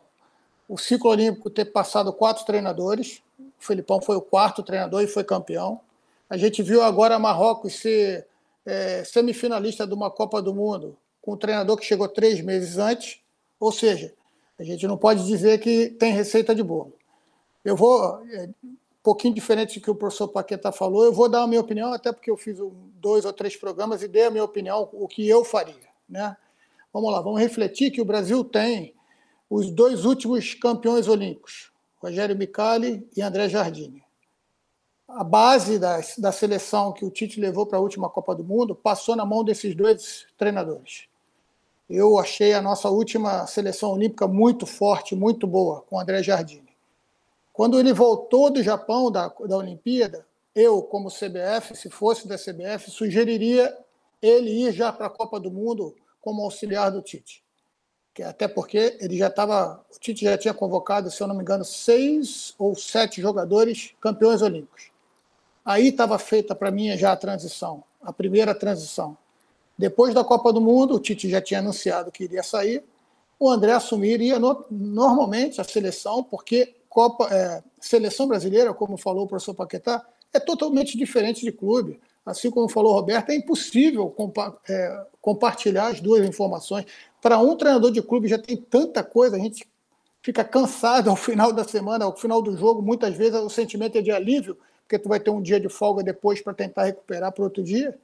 o ciclo olímpico ter passado quatro treinadores. O Filipão foi o quarto treinador e foi campeão. A gente viu agora Marrocos ser é, semifinalista de uma Copa do Mundo com um treinador que chegou três meses antes ou seja, a gente não pode dizer que tem receita de bolo. Eu vou, é, um pouquinho diferente do que o professor Paquetá falou, eu vou dar a minha opinião, até porque eu fiz dois ou três programas e dei a minha opinião, o que eu faria. Né? Vamos lá, vamos refletir que o Brasil tem os dois últimos campeões olímpicos, Rogério Micali e André Jardine. A base da, da seleção que o Tite levou para a última Copa do Mundo passou na mão desses dois treinadores. Eu achei a nossa última seleção olímpica muito forte, muito boa, com André Jardine. Quando ele voltou do Japão, da, da Olimpíada, eu, como CBF, se fosse da CBF, sugeriria ele ir já para a Copa do Mundo como auxiliar do Tite. Que até porque ele já estava. O Tite já tinha convocado, se eu não me engano, seis ou sete jogadores campeões olímpicos. Aí estava feita para mim já a transição, a primeira transição. Depois da Copa do Mundo, o Tite já tinha anunciado que iria sair. O André assumiria no, normalmente a seleção, porque Copa, é, seleção brasileira, como falou o professor Paquetá, é totalmente diferente de clube. Assim como falou o Roberto, é impossível compa é, compartilhar as duas informações. Para um treinador de clube já tem tanta coisa, a gente fica cansado ao final da semana, ao final do jogo, muitas vezes o sentimento é de alívio, porque tu vai ter um dia de folga depois para tentar recuperar para outro dia,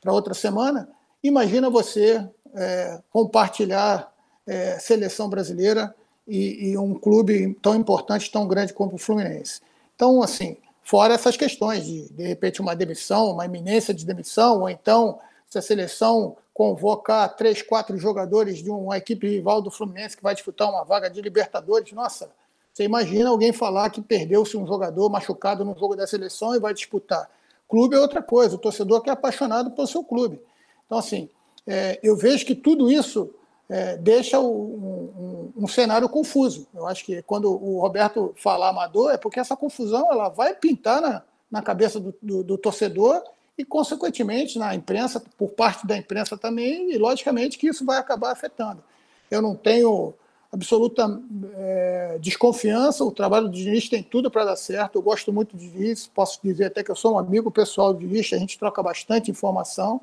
para outra semana. Imagina você é, compartilhar é, seleção brasileira e, e, um clube tão importante, tão grande como o Fluminense. Então, assim, fora essas questões de, de repente, uma demissão, uma iminência de demissão, ou então, se a seleção convocar três, quatro jogadores de uma equipe rival do Fluminense que vai disputar uma vaga de Libertadores, nossa, você imagina alguém falar que perdeu-se um jogador machucado no jogo da seleção e vai disputar. Clube é outra coisa, o torcedor que é apaixonado pelo seu clube. Então, assim, é, eu vejo que tudo isso é, deixa um, um, cenário confuso. Eu acho que quando o Roberto fala amador, é porque essa confusão ela vai pintar na, na cabeça do, do, do, torcedor e, consequentemente, na imprensa, por parte da imprensa também, e logicamente que isso vai acabar afetando. Eu não tenho absoluta é, desconfiança, o trabalho do Diniz tem tudo para dar certo, eu gosto muito do Diniz, posso dizer até que eu sou um amigo pessoal do Diniz, a gente troca bastante informação,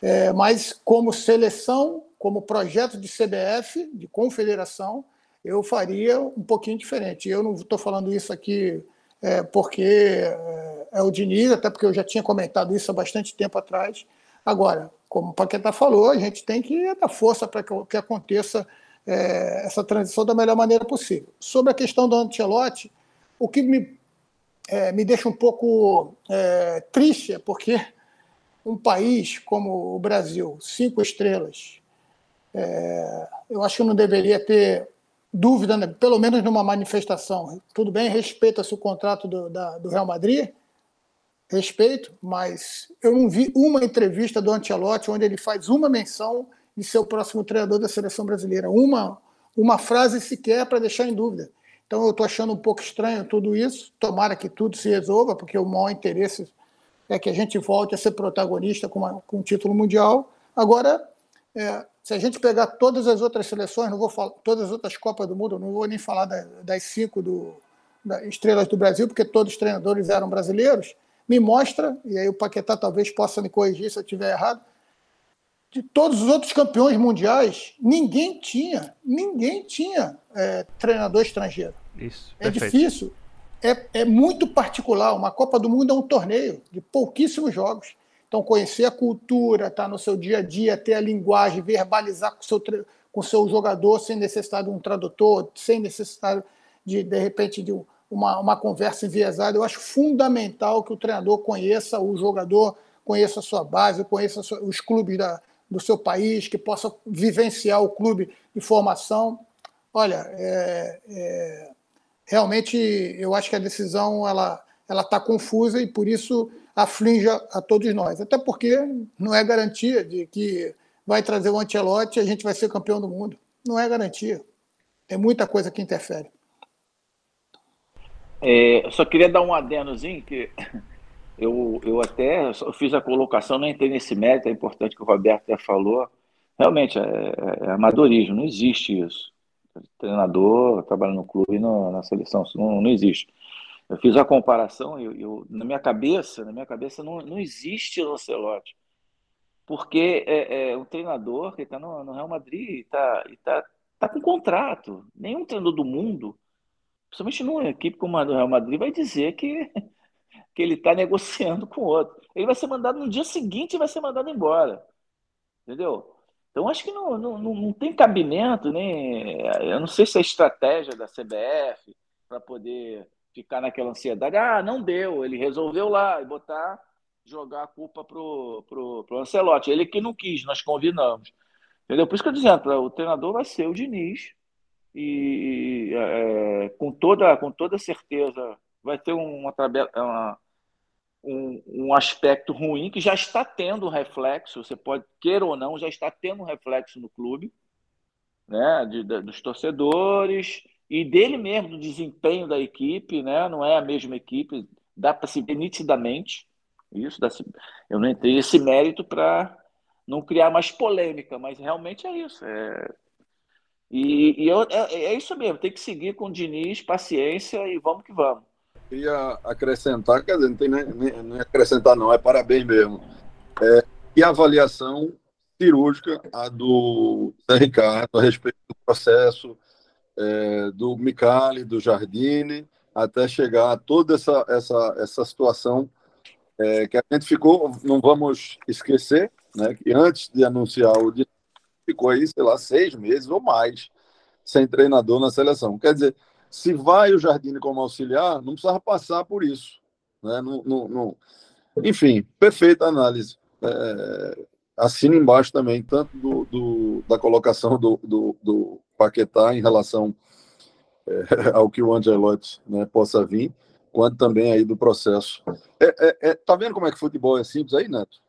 é, mas como seleção, como projeto de CBF, de confederação, eu faria um pouquinho diferente. Eu não estou falando isso aqui é, porque é, é o Diniz, até porque eu já tinha comentado isso há bastante tempo atrás. Agora, como o Paquetá falou, a gente tem que dar força para que, que, aconteça é, essa transição da melhor maneira possível. Sobre a questão do Ancelotti, o que me, é, me deixa um pouco é, triste é porque um país como o Brasil, cinco estrelas, é, eu acho que não deveria ter dúvida, né? pelo menos numa manifestação. Tudo bem, respeita-se o contrato do, da, do Real Madrid, respeito, mas eu não vi uma entrevista do Ancelotti onde ele faz uma menção de ser o próximo treinador da seleção brasileira. Uma, uma frase sequer para deixar em dúvida. Então eu estou achando um pouco estranho tudo isso. Tomara que tudo se resolva, porque o maior interesse é que a gente volte a ser protagonista com, uma, com um título mundial. Agora, é, se a gente pegar todas as outras seleções, não vou falar, todas as outras Copas do Mundo, não vou nem falar das, das cinco do, das estrelas do Brasil, porque todos os treinadores eram brasileiros, me mostra, e aí o Paquetá talvez possa me corrigir se eu estiver errado, de todos os outros campeões mundiais, ninguém tinha, ninguém tinha é, treinador estrangeiro. Isso. É perfeito. difícil. É, é muito particular. Uma Copa do Mundo é um torneio de pouquíssimos jogos. Então, conhecer a cultura, estar tá no seu dia a dia, ter a linguagem, verbalizar com o seu, com o seu jogador sem necessidade de um tradutor, sem necessidade de, de repente, de uma, uma conversa enviesada. Eu acho fundamental que o treinador conheça o jogador, conheça a sua base, conheça os clubes da, do seu país, que possa vivenciar o clube de formação. Olha, é, é, realmente eu acho que a decisão ela ela está confusa e por isso aflige a todos nós. Até porque não é garantia de que vai trazer o Ancelotti e a gente vai ser campeão do mundo. Não é garantia. Tem muita coisa que interfere. É, só queria dar um adenozinho que eu, eu até fiz a colocação, não entrei nesse mérito, é importante que o Roberto já falou. Realmente, é, é, é amadorismo, não existe isso. treinador trabalha no clube e na seleção, isso não, não existe. Eu fiz a comparação, eu, eu, na minha cabeça, na minha cabeça não, não existe Lancelotti. Porque é, é um treinador que está no, no, Real Madrid e está tá, tá com contrato. Nenhum treinador do mundo, principalmente numa equipe como a do Real Madrid, vai dizer que, que ele está negociando com outro. Ele vai ser mandado no dia seguinte e vai ser mandado embora. Entendeu? Então, acho que não, não, não tem cabimento, nem. Eu não sei se é estratégia da CBF para poder ficar naquela ansiedade, ah, não deu, ele resolveu lá e botar, jogar a culpa pro, pro, pro Ancelotti. Ele que não quis, nós convidamos. Entendeu? Por isso que eu dizendo, o treinador vai ser o Diniz e é, com, toda, com toda certeza vai ter uma, uma um, um aspecto ruim que já está tendo reflexo, você pode queira ou não, já está tendo reflexo no clube, né, de, de, dos torcedores, e dele mesmo, do desempenho da equipe, né? não é a mesma equipe, dá para se ver nitidamente isso, dá eu não entrei esse mérito para não criar mais polêmica, mas realmente é isso. É... E, e eu, é, é, isso mesmo, tem que seguir com o Diniz, paciência e vamos que vamos. Queria acrescentar, quer dizer, não tem nem, nem, nem acrescentar, não, é parabéns mesmo. É, e avaliação cirúrgica, a do Zé Ricardo, a respeito do processo é, do Micali, do Jardine, até chegar a toda essa, essa, essa situação é, que a gente ficou, não vamos esquecer, né, que antes de anunciar o ficou aí, sei lá, seis meses ou mais sem treinador na seleção. Quer dizer, se vai o Jardine como auxiliar, não precisava passar por isso. Né? Enfim, perfeita análise. É, assina embaixo também, tanto do, do da colocação do, do, do, Paquetá em relação é, ao que o Angelotti né, possa vir, quanto também aí do processo. É, é, é, tá vendo como é que futebol é simples aí, Neto?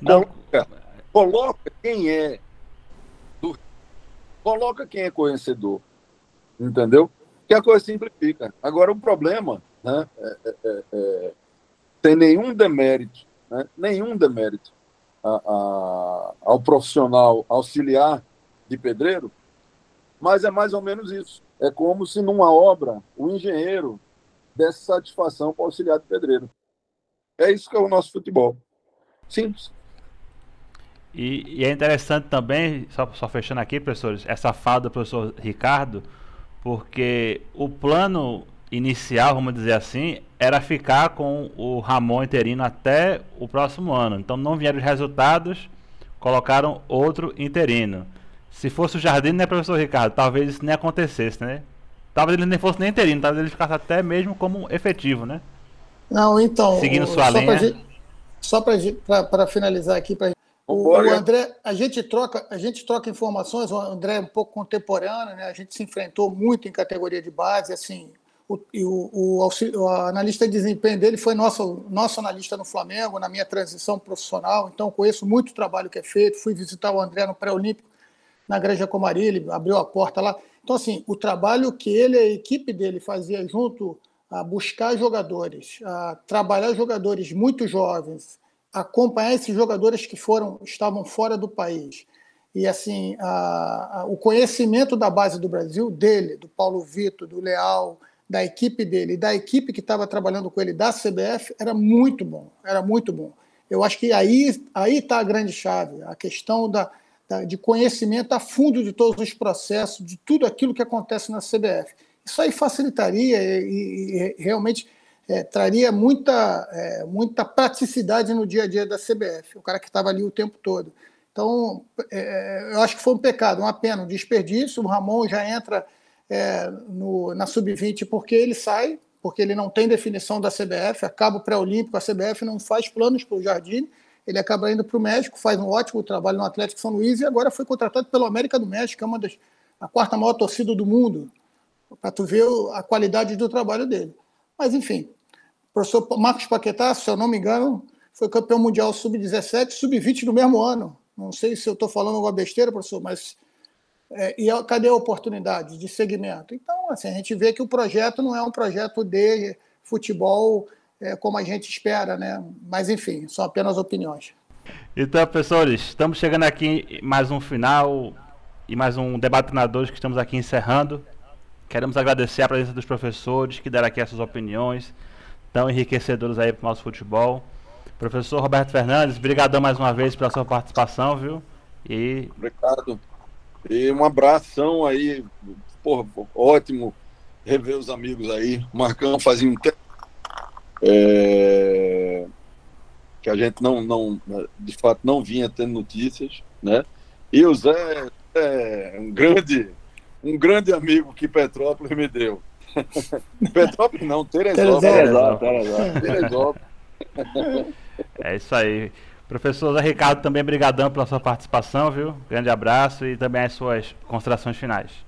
Não. Coloca, coloca quem é do, coloca quem é conhecedor, entendeu? Que a coisa simplifica. Agora o problema, né, é, é, tem nenhum demérito, né, nenhum demérito a, a, ao profissional auxiliar de pedreiro, mas é mais ou menos isso. É como se numa obra o engenheiro desse satisfação para o auxiliar de pedreiro. É isso que é o nosso futebol. Simples. E, e, é interessante também, só, só fechando aqui, professores, essa fala do professor Ricardo, porque o plano inicial, vamos dizer assim, era ficar com o Ramon interino até o próximo ano. Então não vieram os resultados, colocaram outro interino. Se fosse o Jardim, né, professor Ricardo? Talvez isso nem acontecesse, né? Talvez ele nem fosse nem interino, talvez ele ficasse até mesmo como efetivo, né? Não, então. Seguindo sua só linha. Pra, só para finalizar aqui, pra, o, o, André, a gente troca, a gente troca informações. O André é um pouco contemporâneo, né? A gente se enfrentou muito em categoria de base, assim. O, o, o, o analista de desempenho dele foi nosso, nosso analista no Flamengo, na minha transição profissional. Então, conheço muito o trabalho que é feito. Fui visitar o André no pré-olímpico na Granja Comari, ele abriu a porta lá. Então, assim, o trabalho que ele e a equipe dele fazia junto a buscar jogadores, a trabalhar jogadores muito jovens, acompanhar esses jogadores que foram estavam fora do país. E assim, a, a, o conhecimento da base do Brasil, dele, do Paulo Vitor, do Leal, da equipe dele, da equipe que estava trabalhando com ele da CBF, era muito bom, era muito bom. Eu acho que aí aí está a grande chave, a questão da, da, de conhecimento a fundo de todos os processos, de tudo aquilo que acontece na CBF. Isso aí facilitaria e, e realmente é, traria muita, é, muita praticidade no dia a dia da CBF, o cara que estava ali o tempo todo. Então, é, eu acho que foi um pecado, uma pena, um desperdício. O Ramon já entra é, no, na sub-20 porque ele sai, porque ele não tem definição da CBF, acaba o pré-olímpico, a CBF não faz planos para o Jardim, ele acaba indo para o México, faz um ótimo trabalho no Atlético São Luís e agora foi contratado pelo América do México, que é uma das a quarta maior torcida do mundo, para tu ver a qualidade do trabalho dele. Mas, enfim, o professor Marcos Paquetá, se eu não me engano, foi campeão mundial sub-17 sub-20 no mesmo ano. Não sei se eu estou falando alguma besteira, professor, mas é, e cadê a oportunidade de segmento? Então, assim, a gente vê que o projeto não é um projeto de futebol é, como a gente espera, né? Mas, enfim, são apenas opiniões. Então, professores, estamos chegando aqui mais um final e mais um debate que estamos aqui encerrando. Queremos agradecer a presença dos professores que deram aqui essas opiniões tão enriquecedoras aí para o nosso futebol. Professor Roberto Fernandes, brigadão mais uma vez pela sua participação, viu? E... Obrigado. E um abração aí, porra, ótimo rever os amigos aí. Marcão fazia um tempo é, que a gente não, não, de fato, não vinha tendo notícias, né? E o Zé é um grande, um grande amigo que Petrópolis me deu. Petrópolis não, Teresópolis. Teresópolis. Teresópolis. É isso aí. Professor Zé Ricardo, também brigadão pela sua participação, viu? Grande abraço e também as suas considerações finais.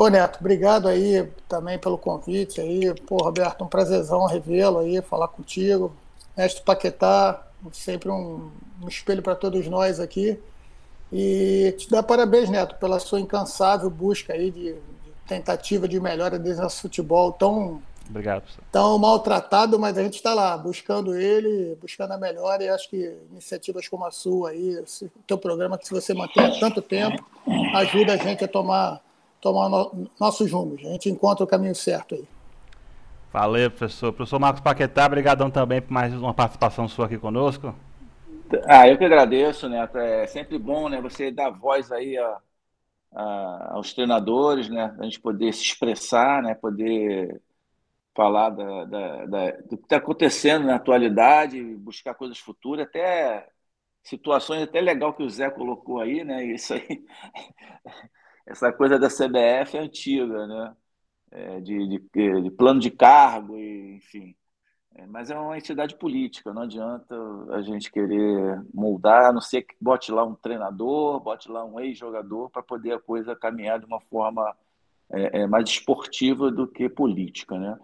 Ô Neto, obrigado aí também pelo convite aí. Pô, Roberto, um prazerzão revê-lo aí, falar contigo. Mestre Paquetá, sempre um, um espelho para todos nós aqui. E te dar parabéns, Neto, pela sua incansável busca aí de, de tentativa de melhora desse nosso futebol tão Obrigado, professor. Tão maltratado, mas a gente está lá, buscando ele, buscando a melhora, e acho que iniciativas como a sua aí, o teu programa, que se você mantém há tanto tempo, ajuda a gente a tomar, tomar no, nossos rumos. A gente encontra o caminho certo aí. Valeu, professor. Professor Marcos Paquetá, obrigadão também por mais uma participação sua aqui conosco. Ah, eu que agradeço, Neto. É sempre bom, né, você dar voz aí a, a, aos treinadores, né, a gente poder se expressar, né, poder falar da, da, da, do que está acontecendo na atualidade, buscar coisas futuras, até situações até legal que o Zé colocou aí, né? Isso aí, essa coisa da CBF é antiga, né? É, de, de, de, plano de cargo, e, enfim. É, mas é uma entidade política, não adianta a gente querer moldar, a não ser que bote lá um treinador, bote lá um ex-jogador para poder a coisa caminhar de uma forma é, é mais esportiva do que política, né?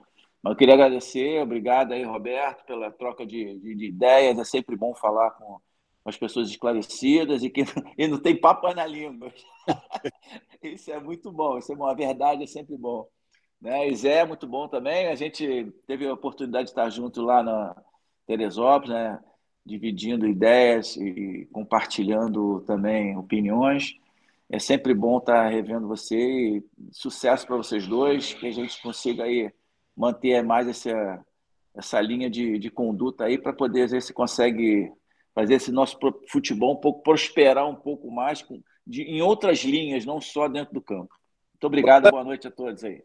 Eu queria agradecer, obrigado aí, Roberto, pela troca de, de, de ideias. É sempre bom falar com as pessoas esclarecidas e que e não tem papo na língua. isso é muito bom, isso é uma verdade, é sempre bom. Né? E Zé é muito bom também. A gente teve a oportunidade de estar junto lá na Teresópolis, né? dividindo ideias e compartilhando também opiniões. É sempre bom estar revendo você e sucesso para vocês dois, que a gente consiga aí manter mais essa, essa linha de, de conduta aí para poder ver se consegue fazer esse nosso futebol um pouco prosperar um pouco mais com, de, em outras linhas, não só dentro do campo. Muito obrigado, boa noite a todos aí.